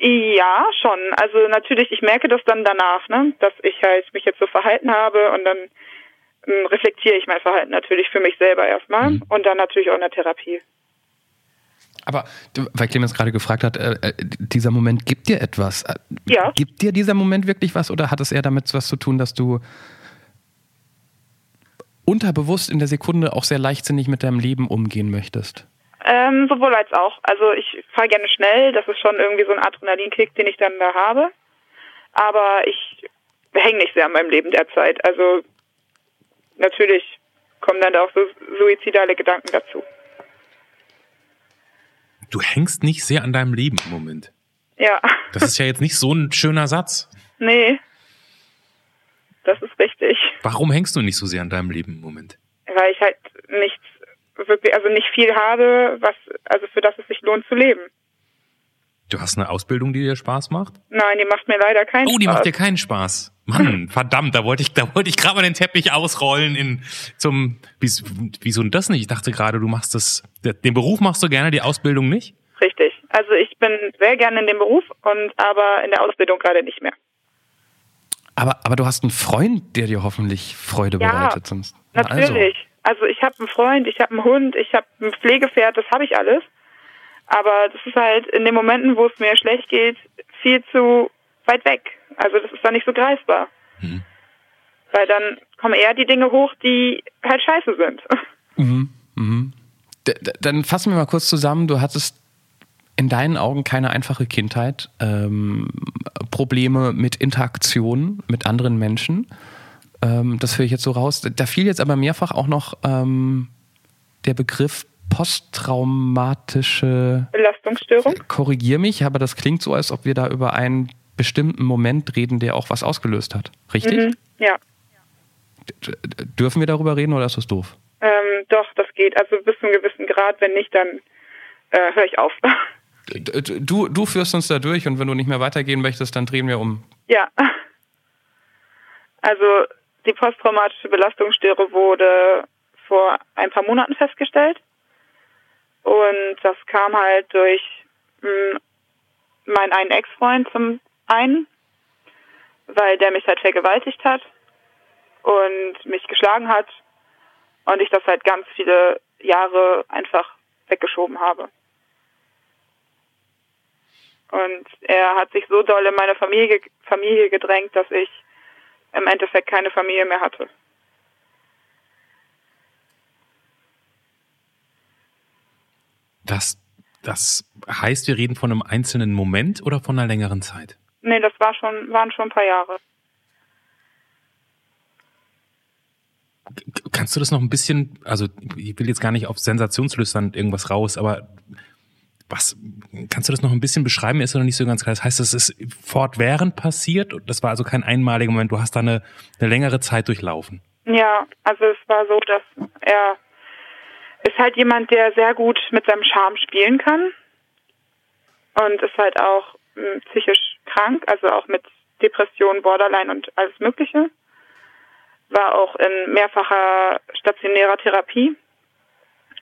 Ja, schon. Also natürlich, ich merke das dann danach, ne, dass ich halt mich jetzt so verhalten habe und dann ähm, reflektiere ich mein Verhalten natürlich für mich selber erstmal Mhm. und dann natürlich auch in der Therapie. Aber weil Clemens gerade gefragt hat, äh, äh, dieser Moment gibt dir etwas. Äh, Ja. Gibt dir dieser Moment wirklich was oder hat es eher damit was zu tun, dass du unterbewusst in der Sekunde auch sehr leichtsinnig mit deinem Leben umgehen möchtest? Ähm, sowohl als auch. Also ich fahre gerne schnell, das ist schon irgendwie so ein Adrenalinkick, den ich dann da habe. Aber ich hänge nicht sehr an meinem Leben derzeit. Also natürlich kommen dann da auch so suizidale Gedanken dazu. Du hängst nicht sehr an deinem Leben im Moment. Ja, Das ist ja jetzt nicht so ein schöner Satz. nee. Das ist richtig. Warum hängst du nicht so sehr an deinem Leben im Moment? Weil ich halt nichts wirklich, also nicht viel habe, was, also für das es sich lohnt zu leben. Du hast eine Ausbildung, die dir Spaß macht? Nein, die macht mir leider keinen Oh, die Spaß. macht dir keinen Spaß. Mann, verdammt, da wollte ich, da wollte ich gerade mal den Teppich ausrollen in zum. Wieso, wieso denn das nicht? Ich dachte gerade, du machst das. Den Beruf machst du gerne, die Ausbildung nicht? Richtig. Also ich bin sehr gerne in dem Beruf und aber in der Ausbildung gerade nicht mehr. Aber, aber du hast einen Freund, der dir hoffentlich Freude Ja, bereitet sonst. Na, Natürlich. Also, ich habe einen Freund, ich habe einen Hund, ich habe ein Pflegepferd, das habe ich alles. Aber das ist halt in den Momenten, wo es mir schlecht geht, viel zu weit weg. Also das ist dann nicht so greifbar. Mhm. Weil dann kommen eher die Dinge hoch, die halt scheiße sind. Mhm, mhm. Dann fassen wir mal kurz zusammen. Du hattest in deinen Augen keine einfache Kindheit, ähm, Probleme mit Interaktion mit anderen Menschen. Ähm, das höre ich jetzt so raus. Da fiel jetzt aber mehrfach auch noch ähm, der Begriff posttraumatische Belastungsstörung? Korrigier mich, aber das klingt so, als ob wir da über einen bestimmten Moment reden, der auch was ausgelöst hat. Richtig? Mhm. Ja. Dürfen wir darüber reden oder ist das doof? Ähm, doch, das geht. Also bis zu einem gewissen Grad. Wenn nicht, dann äh, höre ich auf. Du, du führst uns da durch und wenn du nicht mehr weitergehen möchtest, dann drehen wir um. Ja. Also die posttraumatische Belastungsstörung wurde vor ein paar Monaten festgestellt. Und das kam halt durch hm, meinen einen Ex-Freund zum einen, weil der mich halt vergewaltigt hat und mich geschlagen hat und ich das halt ganz viele Jahre einfach weggeschoben habe. Und er hat sich so doll in meine Familie, Familie gedrängt, dass ich im Endeffekt keine Familie mehr hatte. Das, das heißt, wir reden von einem einzelnen Moment oder von einer längeren Zeit? Nee, das war schon, waren schon ein paar Jahre. Kannst du das noch ein bisschen, also ich will jetzt gar nicht auf sensationslüstern irgendwas raus, aber was kannst du das noch ein bisschen beschreiben? Ist noch nicht so ganz klar. Das heißt, es ist fortwährend passiert. Das war also kein einmaliger Moment. Du hast da eine, eine längere Zeit durchlaufen. Ja, also es war so, dass er ist halt jemand, der sehr gut mit seinem Charme spielen kann und ist halt auch hm, psychisch krank, also auch mit Depression, Borderline und alles Mögliche. War auch in mehrfacher stationärer Therapie.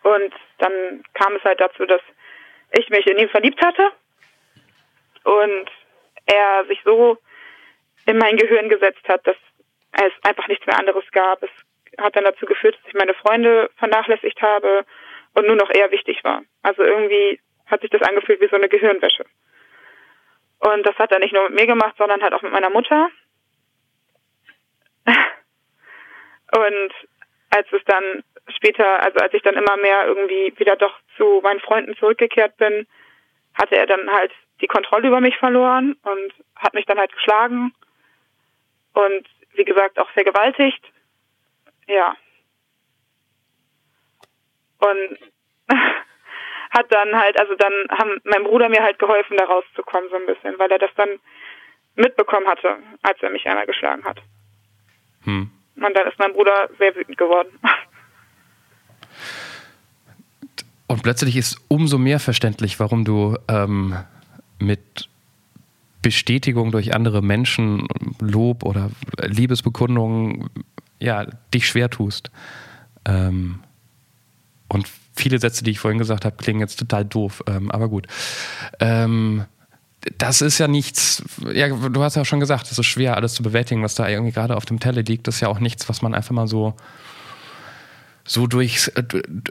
Und dann kam es halt dazu, dass ich mich in ihn verliebt hatte und er sich so in mein Gehirn gesetzt hat, dass es einfach nichts mehr anderes gab. Es hat dann dazu geführt, dass ich meine Freunde vernachlässigt habe und nur noch er wichtig war. Also irgendwie hat sich das angefühlt wie so eine Gehirnwäsche. Und das hat er nicht nur mit mir gemacht, sondern halt auch mit meiner Mutter. Und als es dann später, also als ich dann immer mehr irgendwie wieder doch zu meinen Freunden zurückgekehrt bin, hatte er dann halt die Kontrolle über mich verloren und hat mich dann halt geschlagen und wie gesagt auch vergewaltigt. Ja. Und hat dann halt, also dann haben mein Bruder mir halt geholfen, da rauszukommen so ein bisschen, weil er das dann mitbekommen hatte, als er mich einmal geschlagen hat. Hm. Und dann ist mein Bruder sehr wütend geworden. Und plötzlich ist umso mehr verständlich, warum du ähm, mit Bestätigung durch andere Menschen, Lob oder Liebesbekundungen, ja, dich schwer tust. Ähm, und viele Sätze, die ich vorhin gesagt habe, klingen jetzt total doof, ähm, aber gut. Ähm, das ist ja nichts, ja, du hast ja schon gesagt, es ist schwer, alles zu bewältigen, was da irgendwie gerade auf dem Teller liegt. Das ist ja auch nichts, was man einfach mal so so durchs, äh,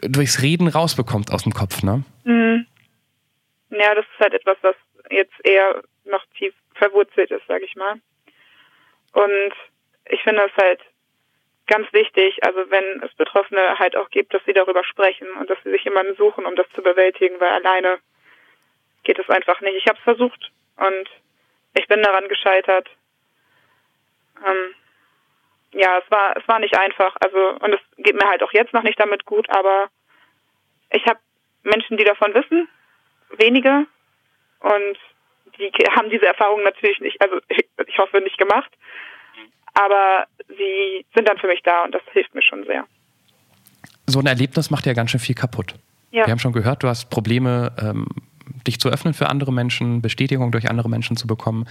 durchs Reden rausbekommt aus dem Kopf, ne? Mhm. Ja, das ist halt etwas, was jetzt eher noch tief verwurzelt ist, sag ich mal. Und ich finde es halt ganz wichtig, also wenn es Betroffene halt auch gibt, dass sie darüber sprechen und dass sie sich jemanden suchen, um das zu bewältigen, weil alleine geht es einfach nicht. Ich habe es versucht und ich bin daran gescheitert. Ähm, ja, es war, es war nicht einfach. Also, und es geht mir halt auch jetzt noch nicht damit gut, aber ich habe Menschen, die davon wissen, wenige, und die haben diese Erfahrung natürlich nicht, also ich, ich hoffe nicht gemacht, aber sie sind dann für mich da und das hilft mir schon sehr. So ein Erlebnis macht ja ganz schön viel kaputt. Ja. Wir haben schon gehört, du hast Probleme, ähm, dich zu öffnen für andere Menschen, Bestätigung durch andere Menschen zu bekommen.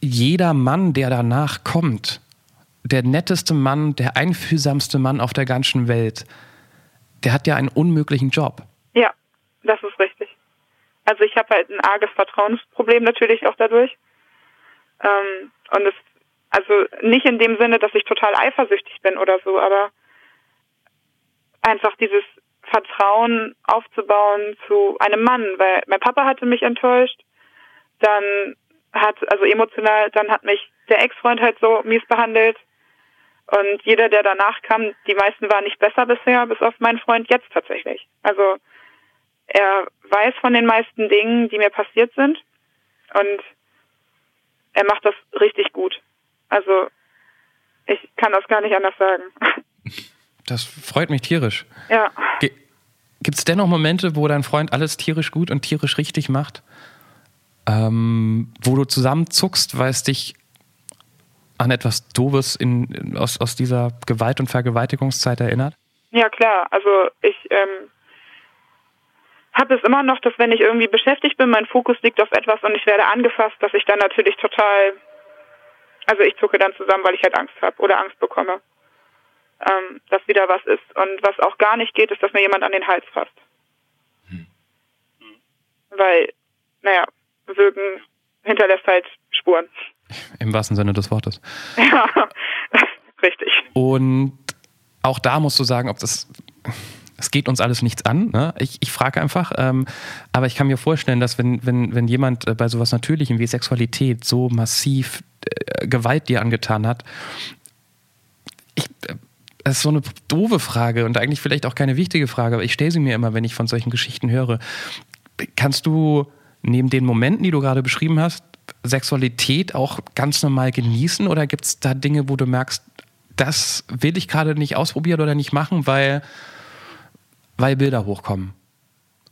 Jeder Mann, der danach kommt, der netteste Mann, der einfühlsamste Mann auf der ganzen Welt, der hat ja einen unmöglichen Job. Ja, das ist richtig. Also ich habe halt ein arges Vertrauensproblem natürlich auch dadurch. Ähm, und es, also nicht in dem Sinne, dass ich total eifersüchtig bin oder so, aber einfach dieses Vertrauen aufzubauen zu einem Mann, weil mein Papa hatte mich enttäuscht, dann hat, also emotional, dann hat mich der Ex-Freund halt so mies behandelt, und jeder, der danach kam, die meisten waren nicht besser bisher, bis auf meinen Freund jetzt tatsächlich. Also er weiß von den meisten Dingen, die mir passiert sind. Und er macht das richtig gut. Also ich kann das gar nicht anders sagen. Das freut mich tierisch. Ja. Gibt es dennoch Momente, wo dein Freund alles tierisch gut und tierisch richtig macht? Ähm, wo du zusammenzuckst, weil es dich an etwas Doofes in, aus, aus dieser Gewalt- und Vergewaltigungszeit erinnert? Ja, klar. Also ich ähm, habe es immer noch, dass wenn ich irgendwie beschäftigt bin, mein Fokus liegt auf etwas und ich werde angefasst, dass ich dann natürlich total Also ich zucke dann zusammen, weil ich halt Angst habe oder Angst bekomme, ähm, dass wieder was ist. Und was auch gar nicht geht, ist, dass mir jemand an den Hals fasst. Hm. Weil, naja, Würgen hinterlässt halt Spuren. Im wahrsten Sinne des Wortes. Ja, richtig. Und auch da musst du sagen, ob das es geht uns alles nichts an. Ne? Ich, ich frage einfach, ähm, aber ich kann mir vorstellen, dass wenn, wenn, wenn jemand äh, bei sowas Natürlichem wie Sexualität so massiv äh, Gewalt dir angetan hat, ich, äh, das ist so eine doofe Frage und eigentlich vielleicht auch keine wichtige Frage, aber ich stelle sie mir immer, wenn ich von solchen Geschichten höre. Kannst du neben den Momenten, die du gerade beschrieben hast, Sexualität auch ganz normal genießen oder gibt es da Dinge, wo du merkst, das will ich gerade nicht ausprobieren oder nicht machen, weil weil Bilder hochkommen?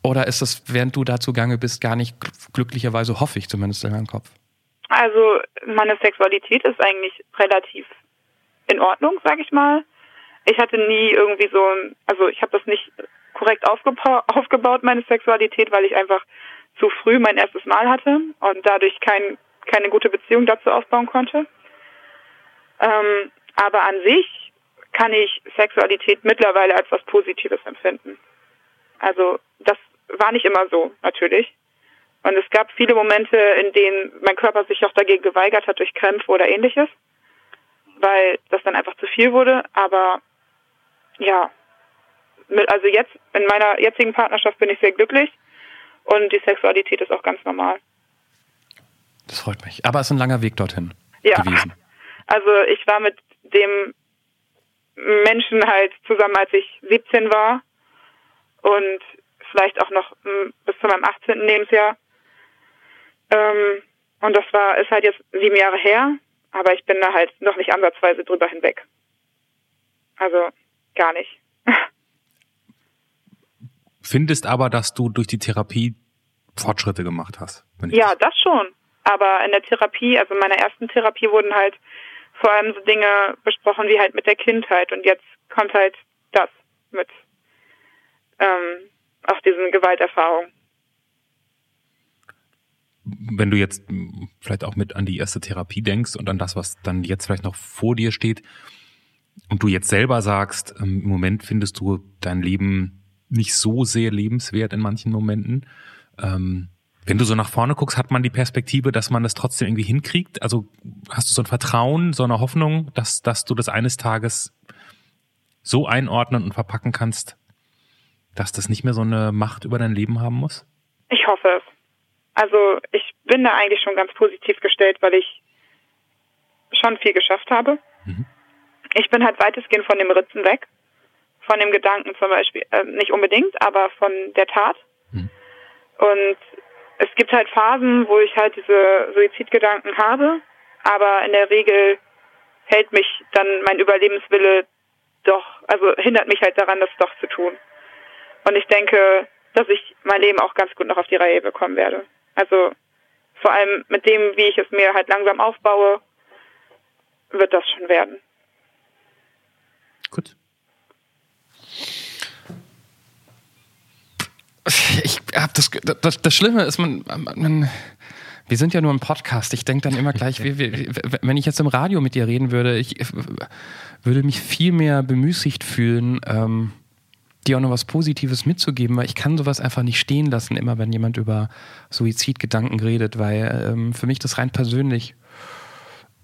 Oder ist das, während du dazu gange bist, gar nicht glücklicherweise, hoffe ich zumindest in meinem Kopf? Also meine Sexualität ist eigentlich relativ in Ordnung, sag ich mal. Ich hatte nie irgendwie so, also ich habe das nicht korrekt aufgebaut, meine Sexualität, weil ich einfach zu früh mein erstes Mal hatte und dadurch kein, keine gute Beziehung dazu aufbauen konnte. Ähm, aber an sich kann ich Sexualität mittlerweile als was Positives empfinden. Also das war nicht immer so, natürlich. Und es gab viele Momente, in denen mein Körper sich auch dagegen geweigert hat durch Krämpfe oder ähnliches, weil das dann einfach zu viel wurde. Aber ja, also jetzt in meiner jetzigen Partnerschaft bin ich sehr glücklich und die Sexualität ist auch ganz normal. Das freut mich. Aber es ist ein langer Weg dorthin ja. gewesen. Also ich war mit dem Menschen halt zusammen, als ich 17 war und vielleicht auch noch hm, bis zu meinem 18. Lebensjahr. Ähm, und das war, ist halt jetzt sieben Jahre her, aber ich bin da halt noch nicht ansatzweise drüber hinweg. Also gar nicht. Findest aber, dass du durch die Therapie Fortschritte gemacht hast? Ja, das schon. Aber in der Therapie, also in meiner ersten Therapie wurden halt vor allem so Dinge besprochen wie halt mit der Kindheit und jetzt kommt halt das mit ähm, auch diesen Gewalterfahrungen. Wenn du jetzt vielleicht auch mit an die erste Therapie denkst und an das, was dann jetzt vielleicht noch vor dir steht und du jetzt selber sagst, ähm, im Moment findest du dein Leben nicht so sehr lebenswert in manchen Momenten, ähm, wenn du so nach vorne guckst, hat man die Perspektive, dass man das trotzdem irgendwie hinkriegt? Also hast du so ein Vertrauen, so eine Hoffnung, dass, dass du das eines Tages so einordnen und verpacken kannst, dass das nicht mehr so eine Macht über dein Leben haben muss? Ich hoffe es. Also ich bin da eigentlich schon ganz positiv gestellt, weil ich schon viel geschafft habe. Mhm. Ich bin halt weitestgehend von dem Ritzen weg. Von dem Gedanken zum Beispiel, äh, nicht unbedingt, aber von der Tat. Mhm. Und es gibt halt Phasen, wo ich halt diese Suizidgedanken habe, aber in der Regel hält mich dann mein Überlebenswille doch, also hindert mich halt daran, das doch zu tun. Und ich denke, dass ich mein Leben auch ganz gut noch auf die Reihe bekommen werde. Also vor allem mit dem, wie ich es mir halt langsam aufbaue, wird das schon werden. Gut. Ich habe das, das, das Schlimme ist, man, man, wir sind ja nur ein Podcast. Ich denke dann immer gleich, wie, wie, wenn ich jetzt im Radio mit dir reden würde, ich würde mich viel mehr bemüßigt fühlen, ähm, dir auch noch was Positives mitzugeben, weil ich kann sowas einfach nicht stehen lassen, immer wenn jemand über Suizidgedanken redet, weil ähm, für mich das rein persönlich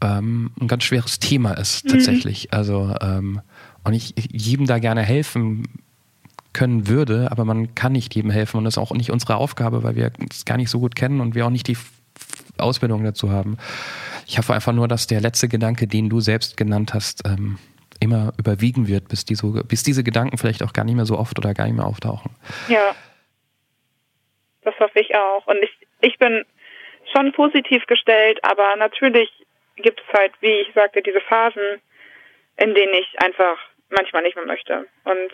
ähm, ein ganz schweres Thema ist, mhm. tatsächlich. Mhm. Also, ähm, und ich jedem da gerne helfen können würde, aber man kann nicht jedem helfen und das ist auch nicht unsere Aufgabe, weil wir es gar nicht so gut kennen und wir auch nicht die Ausbildung dazu haben. Ich hoffe einfach nur, dass der letzte Gedanke, den du selbst genannt hast, ähm, immer überwiegen wird, bis, die so, bis diese Gedanken vielleicht auch gar nicht mehr so oft oder gar nicht mehr auftauchen. Ja, das hoffe ich auch. Und ich, ich bin schon positiv gestellt, aber natürlich gibt es halt, wie ich sagte, diese Phasen, in denen ich einfach manchmal nicht mehr möchte. Und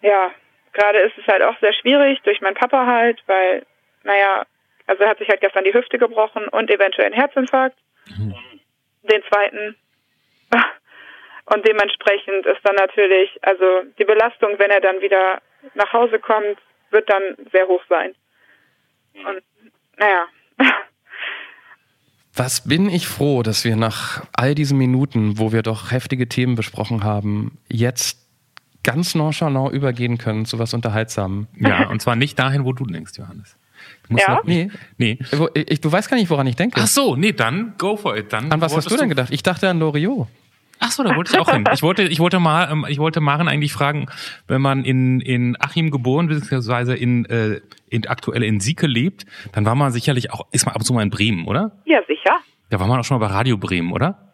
ja, gerade ist es halt auch sehr schwierig durch meinen Papa halt, weil, naja, also er hat sich halt gestern die Hüfte gebrochen und eventuell einen Herzinfarkt. Mhm. Den zweiten. Und dementsprechend ist dann natürlich, also die Belastung, wenn er dann wieder nach Hause kommt, wird dann sehr hoch sein. Und naja. Was bin ich froh, dass wir nach all diesen Minuten, wo wir doch heftige Themen besprochen haben, jetzt ganz nonchalant übergehen können zu was Unterhaltsamem. Ja, und zwar nicht dahin, wo du denkst, Johannes. Du musst Ja? Nee. Wo- Ich, du weißt gar nicht, woran ich denke. Ach so, nee, dann go for it. Dann An was hast du denn gedacht? Ich dachte an Loriot. Ach so, da wollte ich auch hin. Ich wollte, ich wollte mal, ähm, ich wollte Maren eigentlich fragen, wenn man in, in Achim geboren beziehungsweise in, äh, in aktuell in Sieke lebt, dann war man sicherlich auch, ist man ab und zu mal in Bremen, oder? Ja, sicher. Da war man auch schon mal bei Radio Bremen, oder?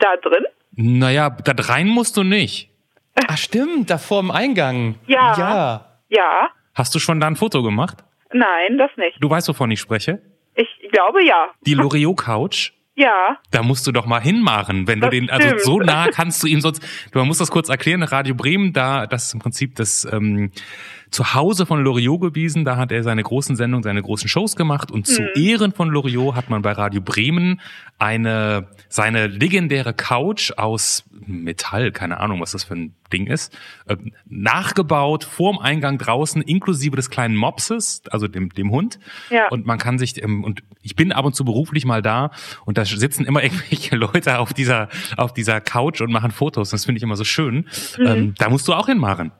Da drin? Naja, da rein musst du nicht. Ach stimmt, da vor dem Eingang. Ja. Ja. Ja. Hast du schon da ein Foto gemacht? Nein, das nicht. Du weißt, wovon ich spreche? Ich glaube ja. Die Loriot Couch. Ja. Da musst du doch mal hinmachen, wenn du Das den, also stimmt. so nah kannst du ihm sonst, du man muss das kurz erklären, Radio Bremen, da, das ist im Prinzip das ähm, Zuhause von Loriot gewesen, da hat er seine großen Sendungen, seine großen Shows gemacht und Mhm. zu Ehren von Loriot hat man bei Radio Bremen eine, seine legendäre Couch aus Metall, keine Ahnung, was das für ein Ding ist, äh, nachgebaut, vorm Eingang draußen, inklusive des kleinen Mopses, also dem, dem Hund. Ja. Und man kann sich, ähm, und ich bin ab und zu beruflich mal da und da sitzen immer irgendwelche Leute auf dieser, auf dieser Couch und machen Fotos. Das finde ich immer so schön. Mhm. Ähm, da musst du auch hinmachen.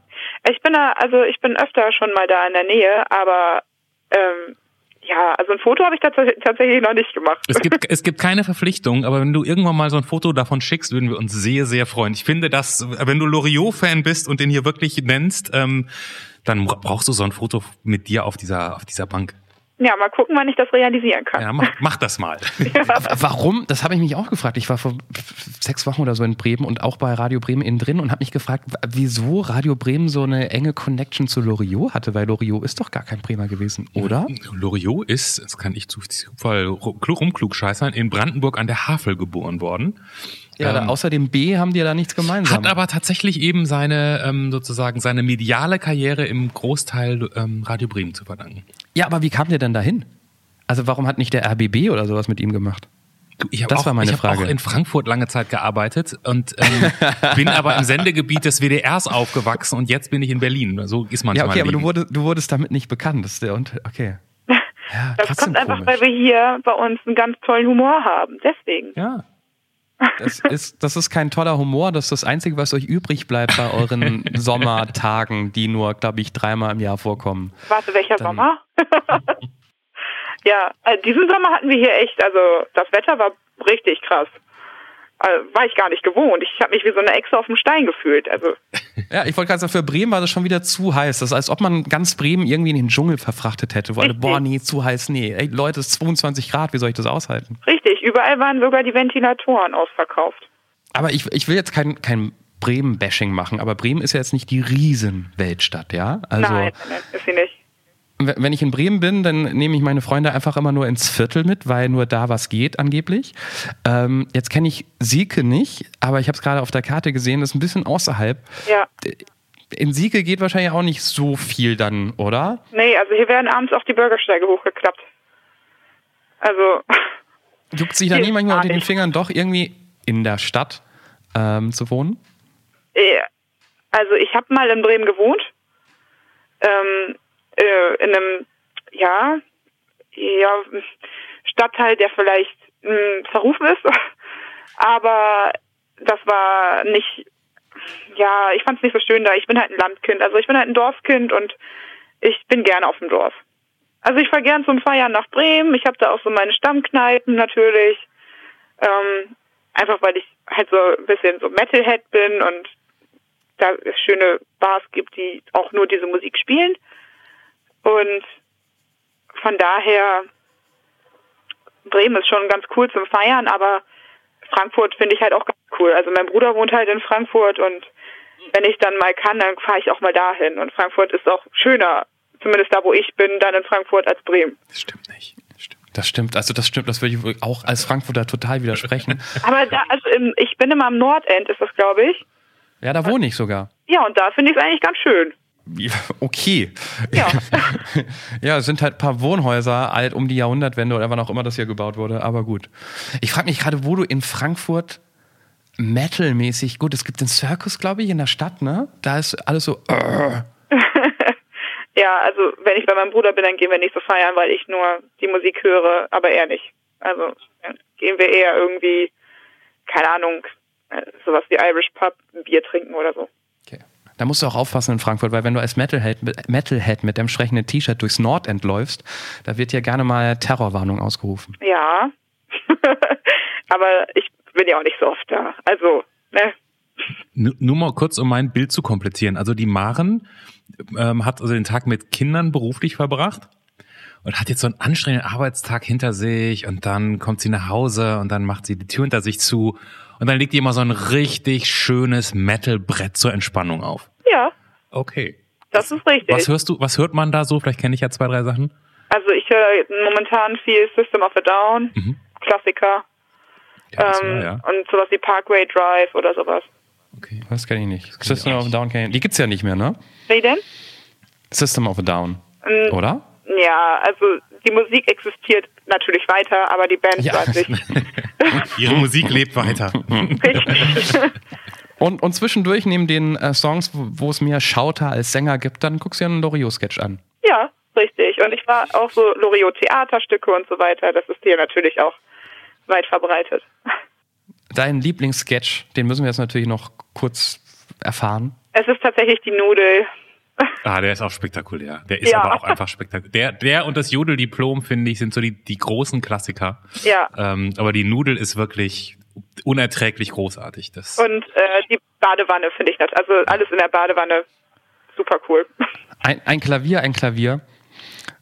Ich bin da, also ich bin öfter schon mal da in der Nähe, aber ähm, ja, also ein Foto habe ich tats tatsächlich noch nicht gemacht. Es gibt, es gibt keine Verpflichtung, aber wenn du irgendwann mal so ein Foto davon schickst, würden wir uns sehr, sehr freuen. Ich finde, dass, wenn du Loriot-Fan bist und den hier wirklich nennst, ähm, dann brauchst du so ein Foto mit dir auf dieser, auf dieser Bank. Ja, mal gucken, wann ich das realisieren kann. Ja, mach, mach das mal. Warum? Das habe ich mich auch gefragt. Ich war vor sechs Wochen oder so in Bremen und auch bei Radio Bremen innen drin und habe mich gefragt, wieso Radio Bremen so eine enge Connection zu Loriot hatte, weil Loriot ist doch gar kein Bremer gewesen, oder? Loriot ist, das kann ich zu Zufall rumklugscheißern, in Brandenburg an der Havel geboren worden. Ja, Ähm, außer dem B haben die ja da nichts gemeinsam. Hat aber tatsächlich eben seine, ähm, sozusagen, seine mediale Karriere im Großteil ähm, Radio Bremen zu verdanken. Ja, aber wie kam der denn dahin? Also warum hat nicht der RBB oder sowas mit ihm gemacht? Ich Das auch, war meine ich Frage. auch in Frankfurt lange Zeit gearbeitet und ähm, bin aber im Sendegebiet des WDRs aufgewachsen und jetzt bin ich in Berlin. So ist manchmal Ja, okay, aber du, wurde, du wurdest damit nicht bekannt. Das ist der und okay. Ja, Das kommt einfach, komisch. weil wir hier bei uns einen ganz tollen Humor haben. Deswegen. Ja. Das ist, das ist kein toller Humor, das ist das Einzige, was euch übrig bleibt bei euren Sommertagen, die nur, glaube ich, dreimal im Jahr vorkommen. Warte, welcher Dann- Sommer? ja, also diesen Sommer hatten wir hier echt, also das Wetter war richtig krass. Also, war ich gar nicht gewohnt. Ich habe mich wie so eine Echse auf dem Stein gefühlt. Also Ja, ich wollte gerade sagen, für Bremen war das schon wieder zu heiß. Das ist, als ob man ganz Bremen irgendwie in den Dschungel verfrachtet hätte. Wo alle, boah, nee, zu heiß, nee. Ey, Leute, es ist 22 Grad, wie soll ich das aushalten? richtig, überall waren sogar die Ventilatoren ausverkauft. Aber ich, ich will jetzt kein, kein Bremen-Bashing machen, aber Bremen ist ja jetzt nicht die Riesenweltstadt, ja? Also, nein, nein, ist sie nicht. Wenn ich in Bremen bin, dann nehme ich meine Freunde einfach immer nur ins Viertel mit, weil nur da was geht angeblich. Ähm, jetzt kenne ich Sieke nicht, aber ich habe es gerade auf der Karte gesehen, das ist ein bisschen außerhalb. Ja. In Sieke geht wahrscheinlich auch nicht so viel dann, oder? Nee, also hier werden abends auch die Bürgersteige hochgeklappt. Also, Juckt sich da nicht manchmal unter den. Fingern doch irgendwie in der Stadt ähm, zu wohnen? äh, also ich habe mal in Bremen gewohnt. Ähm, äh, in einem, ja, ja, Stadtteil, der vielleicht mh, verrufen ist. Aber das war nicht, ja, ich fand es nicht so schön da. Ich bin halt ein Landkind. Also ich bin halt ein Dorfkind und ich bin gerne auf dem Dorf. Also ich fahre gern zum Feiern nach Bremen. Ich habe da auch so meine Stammkneipen natürlich. Ähm, einfach weil ich halt so ein bisschen so Metalhead bin und da es schöne Bars gibt, die auch nur diese Musik spielen. Und von daher, Bremen ist schon ganz cool zum Feiern, aber Frankfurt finde ich halt auch ganz cool. Also mein Bruder wohnt halt in Frankfurt und wenn ich dann mal kann, dann fahre ich auch mal dahin. Und Frankfurt ist auch schöner, zumindest da, wo ich bin, dann in Frankfurt als Bremen. Das stimmt nicht. Das stimmt. Das stimmt, also das stimmt, das würde ich wohl auch als Frankfurter total widersprechen. Aber da, also im, ich bin immer am Nordend, ist das, glaube ich. ja, da wohne ich sogar. Ja, und da finde ich es eigentlich ganz schön. Okay. Ja. Ja, es sind halt ein paar Wohnhäuser alt um die Jahrhundertwende oder wann auch immer das hier gebaut wurde, aber gut. Ich frage mich gerade, wo du in Frankfurt Metal-mäßig, gut, es gibt den Circus, glaube ich, in der Stadt, ne? Da ist alles so, äh, Ja, also wenn ich bei meinem Bruder bin, dann gehen wir nicht so feiern, weil ich nur die Musik höre, aber er nicht. Also gehen wir eher irgendwie, keine Ahnung, äh, sowas wie Irish Pub, ein Bier trinken oder so. Da musst du auch aufpassen in Frankfurt, weil wenn du als Metalhead mit, Metalhead mit dem entsprechenden T-Shirt durchs Nordend läufst, da wird ja gerne mal Terrorwarnung ausgerufen. Ja. Aber ich bin ja auch nicht so oft da. Also, ne? Nur, nur mal kurz, um mein Bild zu komplettieren. Also die Maren ähm, hat also den Tag mit Kindern beruflich verbracht und hat jetzt so einen anstrengenden Arbeitstag hinter sich und dann kommt sie nach Hause und dann macht sie die Tür hinter sich zu und dann legt die immer so ein richtig schönes Metal-Brett zur Entspannung auf. Ja, Okay. das ist richtig. Was hörst du, was hört man da so? Vielleicht kenne ich ja zwei, drei Sachen. Also ich höre momentan viel System of a Down, Mhm. Klassiker, Ja, ähm, war, ja. und sowas wie Parkway Drive oder sowas. Okay. Das kenne ich nicht. kenn ich System auch of a Down kenn ich. Die gibt's ja nicht mehr, ne? Wie denn? System of a Down. Ähm, Oder? Ja, also die Musik existiert natürlich weiter, aber die Band Ja. weiß ich. Ihre Musik lebt weiter. Richtig. Und, und zwischendurch neben den äh, Songs, wo, wo es mehr Schauter als Sänger gibt, dann guckst du dir einen Loriot-Sketch an. ja, richtig. Und ich war auch so Loriot-Theaterstücke und so weiter. Das ist hier natürlich auch weit verbreitet. Dein Lieblingssketch, den müssen wir jetzt natürlich noch kurz erfahren. Es ist tatsächlich die Nudel. Ah, der ist auch spektakulär. Der ist Ja. aber auch einfach spektakulär. Der, der und das Jodeldiplom, finde ich, sind so die, die großen Klassiker. Ja. Ähm, aber die Nudel ist wirklich unerträglich großartig. Das, Und äh, die Badewanne finde ich nett. Also alles in der Badewanne. Super cool. Ein, ein Klavier, ein Klavier.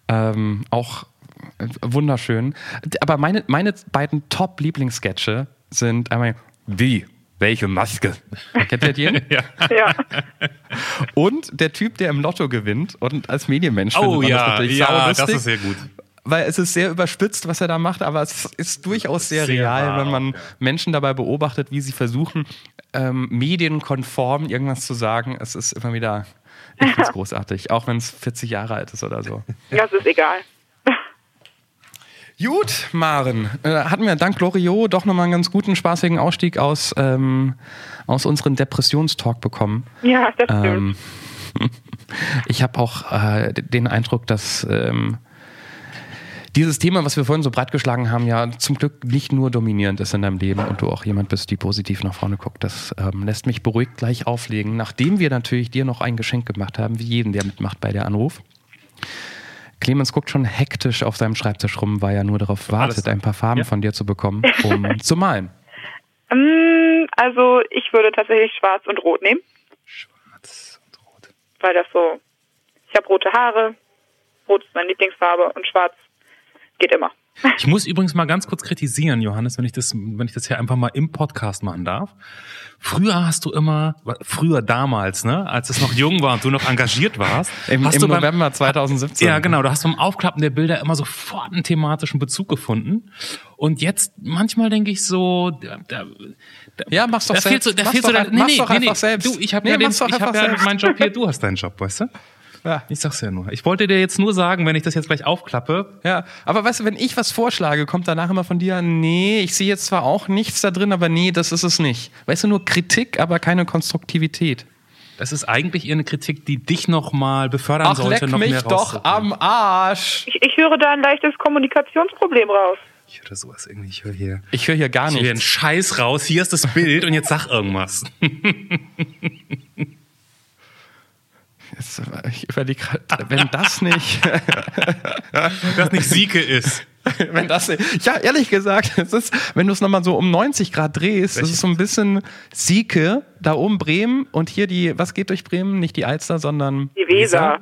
Ähm, auch äh, wunderschön. Aber meine, meine beiden Top-Lieblingssketche sind einmal Wie? Welche Maske? Kennt ihr den? ja. Ja. Und der Typ, der im Lotto gewinnt und als Medienmensch Oh findet man das ja, ja, das ist sehr gut. weil es ist sehr überspitzt, was er da macht, aber es ist durchaus sehr, Sehr real, wahr wenn man ja. Menschen dabei beobachtet, wie sie versuchen, ähm, medienkonform irgendwas zu sagen. Es ist immer wieder, ich finde es großartig, auch wenn es 40 Jahre alt ist oder so. Das ist egal. Gut, Maren, äh, hatten wir dank Loriot doch nochmal einen ganz guten, spaßigen Ausstieg aus, ähm, aus unserem Depressionstalk bekommen. Ja, das stimmt. Ähm, ich habe auch äh, den Eindruck, dass ähm, dieses Thema, was wir vorhin so breit geschlagen haben, ja zum Glück nicht nur dominierend ist in deinem Leben und du auch jemand bist, die positiv nach vorne guckt. Das ähm, lässt mich beruhigt gleich auflegen, nachdem wir natürlich dir noch ein Geschenk gemacht haben, wie jeden, der mitmacht bei der Anruf. Clemens guckt schon hektisch auf seinem Schreibtisch rum, weil er nur darauf wartet, ein paar Farben Ja. von dir zu bekommen, um zu malen. Mm, Also ich würde tatsächlich schwarz und rot nehmen, Schwarz und rot. weil das so. Ich habe rote Haare, rot ist meine Lieblingsfarbe und schwarz geht immer. Ich muss übrigens mal ganz kurz kritisieren, Johannes, wenn ich das, wenn ich das hier einfach mal im Podcast machen darf. Früher hast du immer, früher damals, ne, als es noch jung war und du noch engagiert warst, Im, hast im du beim, November 2017. Ja, genau. Du hast beim Aufklappen der Bilder immer sofort einen thematischen Bezug gefunden. Und jetzt, manchmal denke ich so, da, da, Ja, mach's doch da fehlt selbst. so, da Mach's fehlt so doch der, ein- mach's doch einfach selbst. Du, ich habe Nee, ja, den, ich hab ja meinen Job hier, du hast deinen Job, weißt du? Ja. Ich sag's ja nur. Ich wollte dir jetzt nur sagen, wenn ich das jetzt gleich aufklappe, Ja, aber weißt du, wenn ich was vorschlage, kommt danach immer von dir, nee, ich sehe jetzt zwar auch nichts da drin, aber nee, das ist es nicht. Weißt du, nur Kritik, aber keine Konstruktivität. das ist eigentlich eher eine Kritik, die dich noch mal befördern Ach, sollte, leck noch mich mehr doch am Arsch. Ich, ich höre da ein leichtes Kommunikationsproblem raus. Ich höre sowas irgendwie. Ich höre hier, Ich höre hier gar ich höre hier einen nichts. Scheiß raus. Hier ist das Bild und jetzt sag irgendwas. Jetzt, äh, Ich überlege gerade, wenn das nicht, Das nicht Sieke ist. wenn das nicht, ja, ehrlich gesagt, es ist, wenn du es nochmal so um 90 Grad drehst, ist es so ein bisschen Sieke, da oben Bremen und hier die, was geht durch Bremen? Nicht die Alster, sondern Die Weser.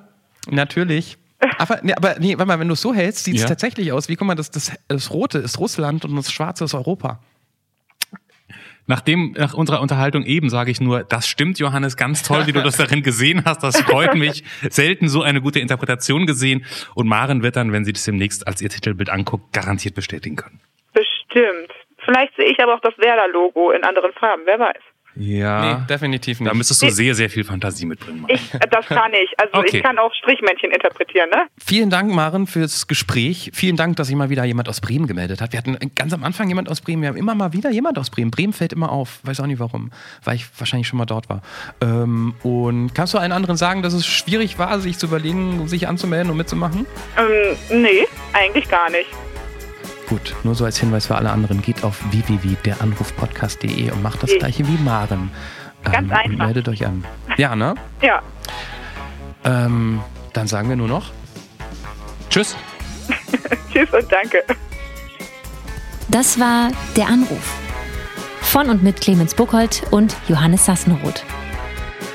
Natürlich. Aber, nee, aber nee, warte mal, wenn du es so hältst, sieht es Ja. tatsächlich aus. Wie, guck mal, das, das, das Rote ist Russland und das Schwarze ist Europa. Nach, dem, nach unserer Unterhaltung eben sage ich nur, das stimmt, Johannes, ganz toll, wie du das darin gesehen hast. Das freut mich. Selten so eine gute Interpretation gesehen. Und Maren wird dann, wenn sie das demnächst als ihr Titelbild anguckt, garantiert bestätigen können. Bestimmt. Vielleicht sehe ich aber auch das Werder-Logo in anderen Farben, wer weiß. Ja. Nee, definitiv nicht. da müsstest du sehr, sehr viel Fantasie mitbringen. Maren. Ich, das kann ich. Also Okay. ich kann auch Strichmännchen interpretieren, ne? Vielen Dank, Maren, fürs Gespräch. Vielen Dank, dass sich mal wieder jemand aus Bremen gemeldet hat. Wir hatten ganz am Anfang jemand aus Bremen. Wir haben immer mal wieder jemand aus Bremen. Bremen fällt immer auf. Weiß auch nicht warum. Weil ich wahrscheinlich schon mal dort war. Ähm, und kannst du allen anderen sagen, dass es schwierig war, sich zu überlegen, sich anzumelden und mitzumachen? Ähm, nee, eigentlich gar nicht. Gut, nur so als Hinweis für alle anderen, geht auf www.deranrufpodcast.de und macht das Ich- gleiche wie Maren. Ganz Und einfach. meldet euch an. Ja, ne? Ja, Ähm, dann sagen wir nur noch. Tschüss. tschüss und danke. Das war Der Anruf. Von und mit Clemens Buchholz und Johannes Sassenroth.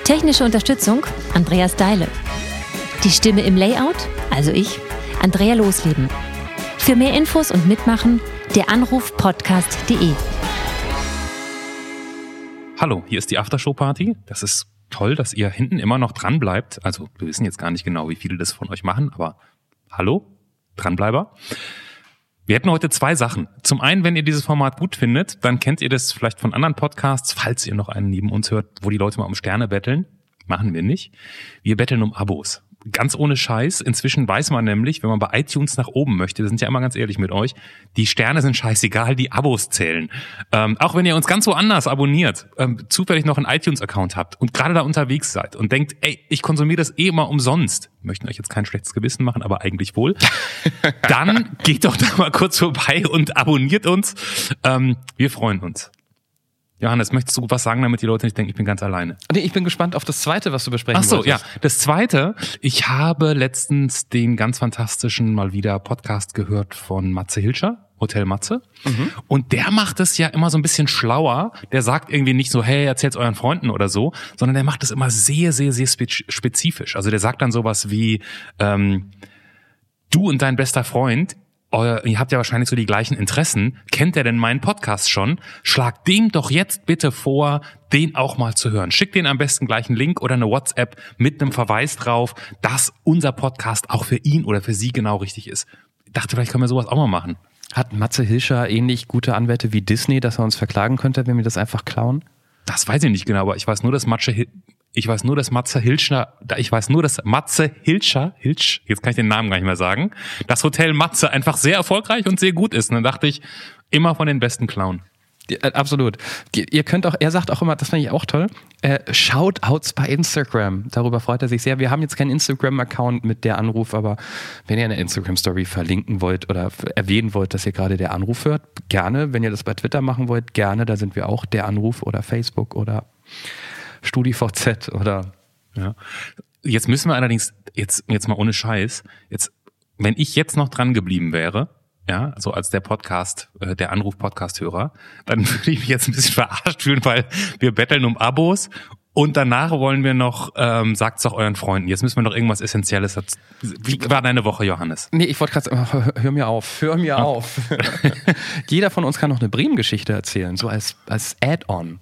Technische Unterstützung Andreas Deile. Die Stimme im Layout, also ich, Andrea Losleben. Für mehr Infos und Mitmachen der Anrufpodcast.de. Hallo, hier ist die Aftershow-Party. Das ist toll, dass ihr hinten immer noch dran bleibt. Also wir wissen jetzt gar nicht genau, wie viele das von euch machen, aber hallo, Dranbleiber. Wir hätten heute zwei Sachen. Zum einen, wenn ihr dieses Format gut findet, dann kennt ihr das vielleicht von anderen Podcasts, falls ihr noch einen neben uns hört, wo die Leute mal um Sterne betteln. Machen wir nicht. Wir betteln um Abos. Ganz ohne Scheiß. Inzwischen weiß man nämlich, wenn man bei iTunes nach oben möchte, wir sind ja immer ganz ehrlich mit euch, die Sterne sind scheißegal, die Abos zählen. Ähm, auch wenn ihr uns ganz woanders abonniert, ähm, zufällig noch einen iTunes-Account habt und gerade da unterwegs seid und denkt, ey, ich konsumiere das eh immer umsonst, möchten euch jetzt kein schlechtes Gewissen machen, aber eigentlich wohl, dann geht doch da mal kurz vorbei und abonniert uns. Ähm, wir freuen uns. Johannes, möchtest du was sagen, damit die Leute nicht denken, ich bin ganz alleine? Nee, ich bin gespannt auf das zweite, was du besprechen Ach so, ja. wolltest. Das zweite, ich habe letztens den ganz fantastischen mal wieder Podcast gehört von Matze Hilscher, Hotel Matze. Und der macht es ja immer so ein bisschen schlauer. Der sagt irgendwie nicht so, hey, erzählt's euren Freunden oder so, sondern der macht es immer sehr, sehr, sehr spe- spezifisch. Also der sagt dann sowas wie, ähm, du und dein bester Freund, euer, ihr habt ja wahrscheinlich so die gleichen Interessen. Kennt er denn meinen Podcast schon? Schlag dem doch jetzt bitte vor, den auch mal zu hören. Schickt den am besten gleich einen Link oder eine WhatsApp mit einem Verweis drauf, dass unser Podcast auch für ihn oder für sie genau richtig ist. Ich dachte, vielleicht können wir sowas auch mal machen. Hat Matze Hilscher ähnlich gute Anwälte wie Disney, dass er uns verklagen könnte, wenn wir das einfach klauen? Das weiß ich nicht genau, aber ich weiß nur, dass Matze, Hil- ich weiß nur, dass Matze Hilscher, ich weiß nur, dass Matze Hilscher, Hilsch, jetzt kann ich den Namen gar nicht mehr sagen, das Hotel Matze einfach sehr erfolgreich und sehr gut ist. Und dann dachte ich, immer von den besten klauen. Die, äh, absolut. Ihr könnt auch, er sagt auch immer, das finde ich auch toll, äh, Shoutouts bei Instagram. Darüber freut er sich sehr. Wir haben jetzt keinen Instagram-Account mit der Anruf, aber wenn ihr eine Instagram-Story verlinken wollt oder erwähnen wollt, dass ihr gerade der Anruf hört, gerne. Wenn ihr das bei Twitter machen wollt, gerne. Da sind wir auch der Anruf oder Facebook oder StudiVZ oder Ja. Jetzt müssen wir allerdings, jetzt, jetzt mal ohne Scheiß, jetzt, wenn ich jetzt noch dran geblieben wäre, ja, so als der Podcast, äh, der Anruf-Podcast-Hörer, dann würde ich mich jetzt ein bisschen verarscht fühlen, weil wir betteln um Abos und danach wollen wir noch, ähm, sagt's doch euren Freunden. Jetzt müssen wir noch irgendwas Essentielles. Wie war deine Woche, Johannes? Nee, ich wollte gerade sagen, hör, hör mir auf, hör mir auf. Jeder von uns kann noch eine Bremen-Geschichte erzählen, so als, als Add-on.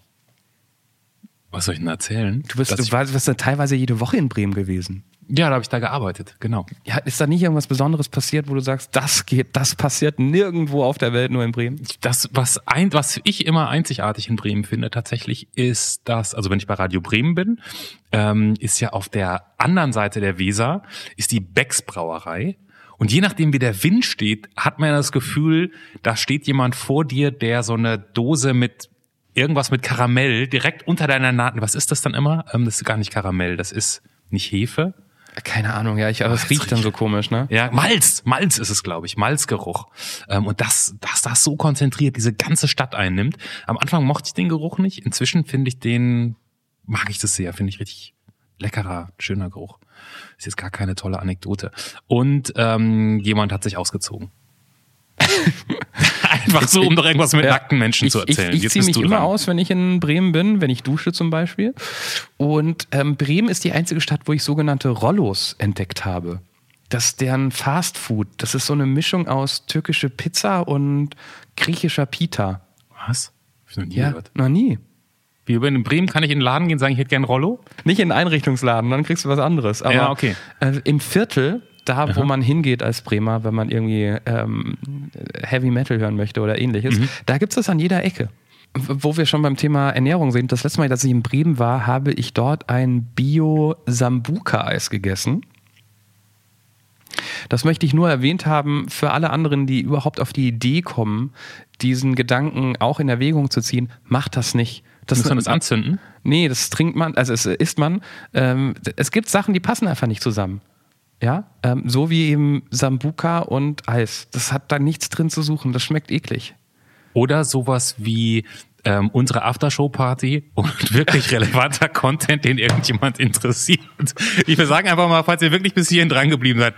Was soll ich denn erzählen? Du bist, du warst, bist ja teilweise jede Woche in Bremen gewesen. ja, da habe ich da gearbeitet, genau. Ja, ist da nicht irgendwas Besonderes passiert, wo du sagst, das geht, das passiert nirgendwo auf der Welt, nur in Bremen? Das, was, ein, was ich immer einzigartig in Bremen finde, tatsächlich, ist das, also wenn ich bei Radio Bremen bin, ähm, ist ja auf der anderen Seite der Weser, ist die Becks Brauerei. Und je nachdem, wie der Wind steht, hat man das Gefühl, da steht jemand vor dir, der so eine Dose mit irgendwas mit Karamell direkt unter deiner Nase. Was ist das dann immer? Ähm, das ist gar nicht Karamell, das ist nicht Hefe. Keine Ahnung, ja, ich, aber es riecht dann so komisch, ne? Ja, Malz, Malz ist es, glaube ich, Malzgeruch. Ähm, und das, dass das so konzentriert diese ganze Stadt einnimmt. Am Anfang mochte ich den Geruch nicht. Inzwischen finde ich den, mag ich das sehr, finde ich richtig leckerer, schöner Geruch. Ist jetzt gar keine tolle Anekdote. Und ähm, jemand hat sich ausgezogen. Einfach so, um doch irgendwas mit Ja. nackten Menschen ich, zu erzählen. Ich, ich Jetzt ziehe mich immer aus, wenn ich in Bremen bin, wenn ich dusche zum Beispiel. Und ähm, Bremen ist die einzige Stadt, wo ich sogenannte Rollos entdeckt habe. Das ist deren Fast Food. Das ist so eine Mischung aus türkische Pizza und griechischer Pita. Was? Hab ich noch nie Ja, gehört. noch nie. Wie in Bremen kann ich in den Laden gehen und sagen, ich hätte gern Rollo? Nicht in einen Einrichtungsladen, dann kriegst du was anderes. Aber Ja, okay. äh, im Viertel, da wo man hingeht als Bremer, wenn man irgendwie ähm, Heavy Metal hören möchte oder ähnliches, Mhm. da gibt es das an jeder Ecke. Wo wir schon beim Thema Ernährung sind, das letzte Mal, dass ich in Bremen war, habe ich dort ein Bio-Sambuka-Eis gegessen. Das möchte ich nur erwähnt haben für alle anderen, die überhaupt auf die Idee kommen, diesen Gedanken auch in Erwägung zu ziehen. Macht das nicht. Das Muss man das anzünden? Nee, das trinkt man, also es isst man. Ähm, es gibt Sachen, die passen einfach nicht zusammen. Ja, ähm, so wie eben Sambuka und Eis. Das hat da nichts drin zu suchen. Das schmeckt eklig. Oder sowas wie ähm, unsere Aftershow-Party und wirklich relevanter Content, den irgendjemand interessiert. Ich will sagen einfach mal, falls ihr wirklich bis hierhin dran geblieben seid,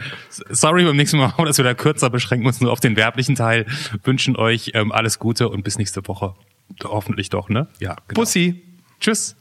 sorry beim nächsten Mal, dass wir da kürzer beschränken uns nur auf den werblichen Teil. Wünschen euch ähm, alles Gute und bis nächste Woche. Hoffentlich doch, ne? Ja. Genau. Bussi. Tschüss.